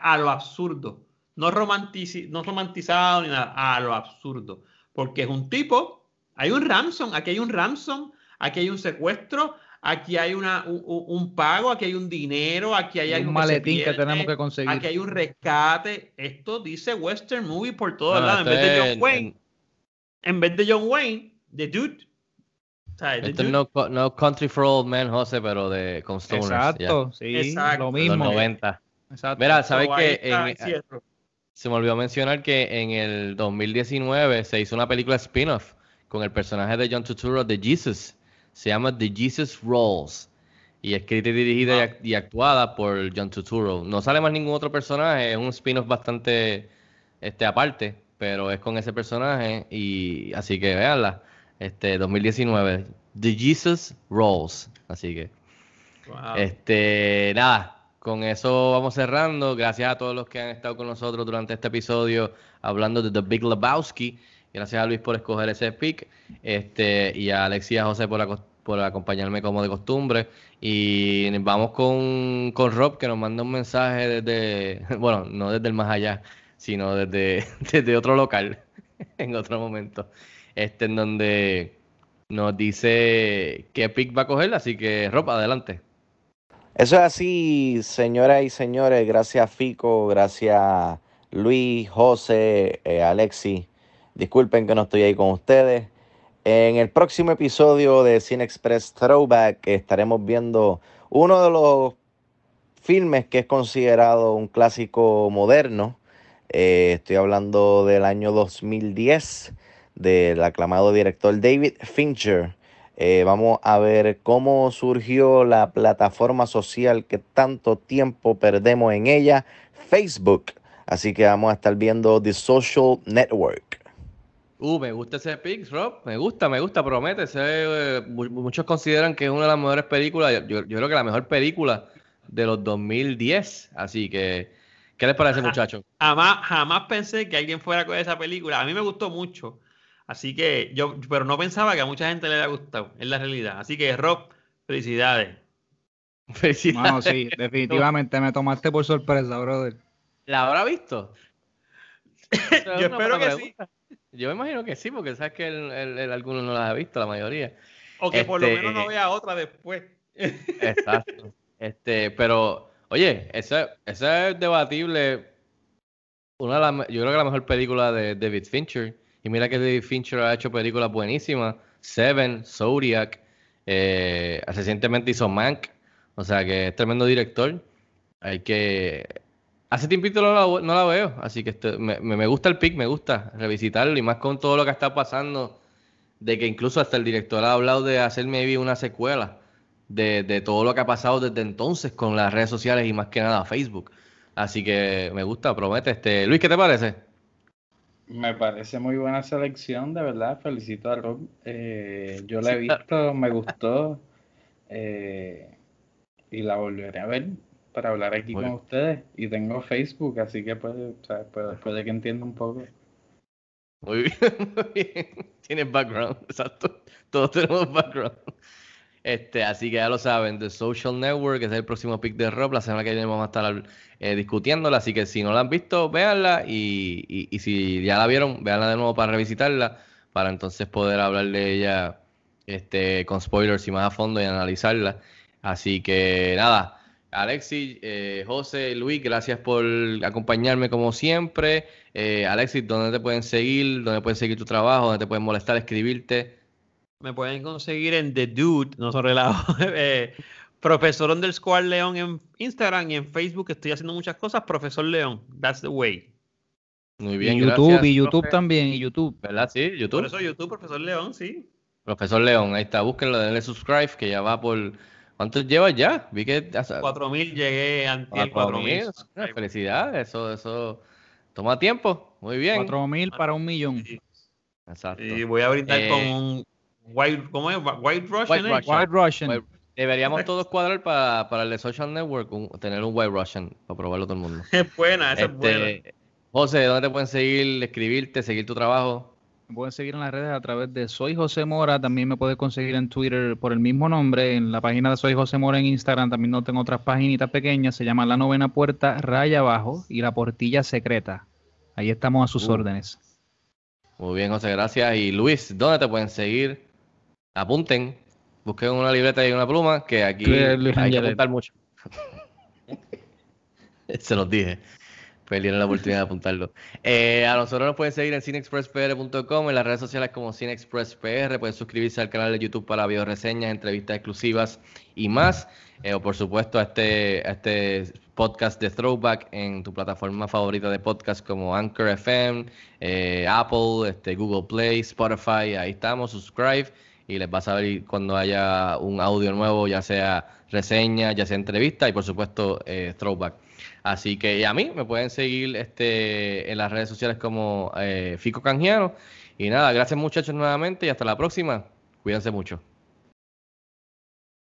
a lo absurdo. No, romantici- no romantizado ni nada, a lo absurdo. Porque es un tipo, hay un ransom, aquí hay un ransom, aquí hay un secuestro, aquí hay una, un, pago, aquí hay un dinero, aquí hay un algo que maletín que pierde, tenemos que conseguir. Aquí hay un rescate. Esto dice Western Movie por todos Bueno, lados. En vez de es- John Wayne, en vez de John Wayne, The Dude. O sea, The Esto es Dude. no, co- no Country for Old Men, José, pero de con Stoners. Exacto, ya. sí, Exacto. lo De los mismo. 90. Exacto. Mira, ¿sabes So, En- cierro. se me olvidó mencionar que en el 2019 se hizo una película spin-off con el personaje de John Turturro de Jesus. Se llama The Jesus Rolls. Y escrita y dirigida y act- y actuada por John Turturro. No sale más ningún otro personaje, es un spin-off bastante este, aparte, pero es con ese personaje. Y así que véanla. Este, 2019. The Jesus Rolls. Así que. Wow. Este, nada, con eso vamos cerrando. Gracias a todos los que han estado con nosotros durante este episodio hablando de The Big Lebowski. Gracias a Luis por escoger ese pick. Este, y a Alexia y a José por, por acompañarme como de costumbre. Y vamos con, con Rob que nos manda un mensaje desde, bueno, no desde el más allá, sino desde, desde otro local, en otro momento. Este, en donde nos dice qué pick va a coger. Así que, Rob, adelante. Eso es así, señoras y señores. Gracias, Fico. Gracias, Luis, José, eh, Alexi. Disculpen que no estoy ahí con ustedes. En el próximo episodio de Cine Express Throwback estaremos viendo uno de los filmes que es considerado un clásico moderno. Eh, estoy hablando del año 2010 del aclamado director David Fincher. Eh, vamos a ver cómo surgió la plataforma social que tanto tiempo perdemos en ella, Facebook. Así que vamos a estar viendo The Social Network. Uh, me gusta ese pick, Rob. Me gusta, me gusta, promete. Ese, eh, mu- muchos consideran que es una de las mejores películas. Yo, yo creo que la mejor película de los 2010. Así que, ¿qué les parece, muchachos? Jamás, jamás pensé que alguien fuera con esa película. A mí me gustó mucho. Así que yo, pero no pensaba que a mucha gente le haya gustado. Es la realidad. Así que, Rob, felicidades. Felicidades. Mano, sí, definitivamente me tomaste por sorpresa, brother. ¿La habrá visto? Yo espero que sí. Yo me imagino que sí, porque sabes que el, el- el- algunos no las ha visto, la mayoría. O que por lo Este- menos no vea otra después. Exacto. Este, pero, oye, esa, esa es debatible. Una de las yo creo que la mejor película de David Fincher. Y mira que David Fincher ha hecho películas buenísimas. Seven, Zodiac. eh, recientemente hizo Mank. O sea que es tremendo director. Hay que. Hace tiempito no la, no la veo. Así que me, me me gusta el pick, me gusta revisitarlo. Y más con todo lo que está pasando. De que incluso hasta el director ha hablado de hacer maybe una secuela de, de todo lo que ha pasado desde entonces con las redes sociales y más que nada Facebook. Así que me gusta, promete. Este, Luis, ¿qué te parece? Me parece muy buena selección, de verdad. Felicito a Rob. Eh, yo la he visto, me gustó eh, y la volveré a ver para hablar aquí con ustedes. Y tengo Facebook, así que puede, o sea, puede, puede que entienda un poco. Muy bien, muy bien. Tienes background, exacto. Todos tenemos background. Este, así que ya lo saben, The Social Network es el próximo pick de Rob. La semana que viene vamos a estar eh, discutiéndola. Así que si no la han visto, véanla. Y, y, y si ya la vieron, véanla de nuevo para revisitarla. Para entonces poder hablar de ella este, con spoilers y más a fondo y analizarla. Así que nada, Alexis, eh, José, Luis, gracias por acompañarme como siempre. Eh, Alexis, ¿dónde te pueden seguir? ¿Dónde pueden seguir tu trabajo? ¿Dónde te pueden molestar, escribirte? Me pueden conseguir en The Dude, no son relajo. eh, profesor underscore León en Instagram y en Facebook estoy haciendo muchas cosas. Profesor León, that's the way. Muy Y bien, YouTube, gracias, y YouTube profe. también, y YouTube. ¿Verdad? Sí, Por YouTube. eso YouTube, Profesor León, sí. Profesor León, ahí está, búsquenlo, denle subscribe, que ya va por... ¿Cuántos llevas ya? Vi que... hace- 4000 llegué cuatro 4000. mil. Felicidades, eso, eso toma tiempo. Muy bien. 4000 para un millón. Exacto. Y voy a brindar Eh, con un white, ¿cómo es? White Russian. White ¿eh? Russian. White Russian. White- Deberíamos todos cuadrar para, para el de Social Network, un- tener un White Russian para probarlo todo el mundo. Es buena, esa es buena. Este, José, ¿dónde te pueden seguir, escribirte, seguir tu trabajo? Me pueden seguir en las redes a través de Soy José Mora. También me puedes conseguir en Twitter por el mismo nombre. En la página de Soy José Mora en Instagram también no tengo otras paginitas pequeñas. Se llama La Novena Puerta, Raya Abajo y La Portilla Secreta. Ahí estamos a sus Uh. órdenes. Muy bien, José, gracias. Y Luis, ¿dónde te pueden seguir? Apunten, busquen una libreta y una pluma, que aquí Luis hay que apuntar mucho. Se los dije. Perdieron la oportunidad de apuntarlo. Eh, a nosotros nos pueden seguir en cinexpresspr.com, en las redes sociales como cinexpresspr. Pueden suscribirse al canal de YouTube para video reseñas, entrevistas exclusivas y más. Eh, o por supuesto a este, a este podcast de Throwback en tu plataforma favorita de podcast como Anchor FM, eh, Apple, este, Google Play, Spotify. Ahí estamos, subscribe y les va a saber cuando haya un audio nuevo, ya sea reseña, ya sea entrevista y por supuesto eh, Throwback. Así que a mí me pueden seguir este, en las redes sociales como eh, Fico Canjiano. Y nada, gracias muchachos nuevamente y hasta la próxima. Cuídense mucho.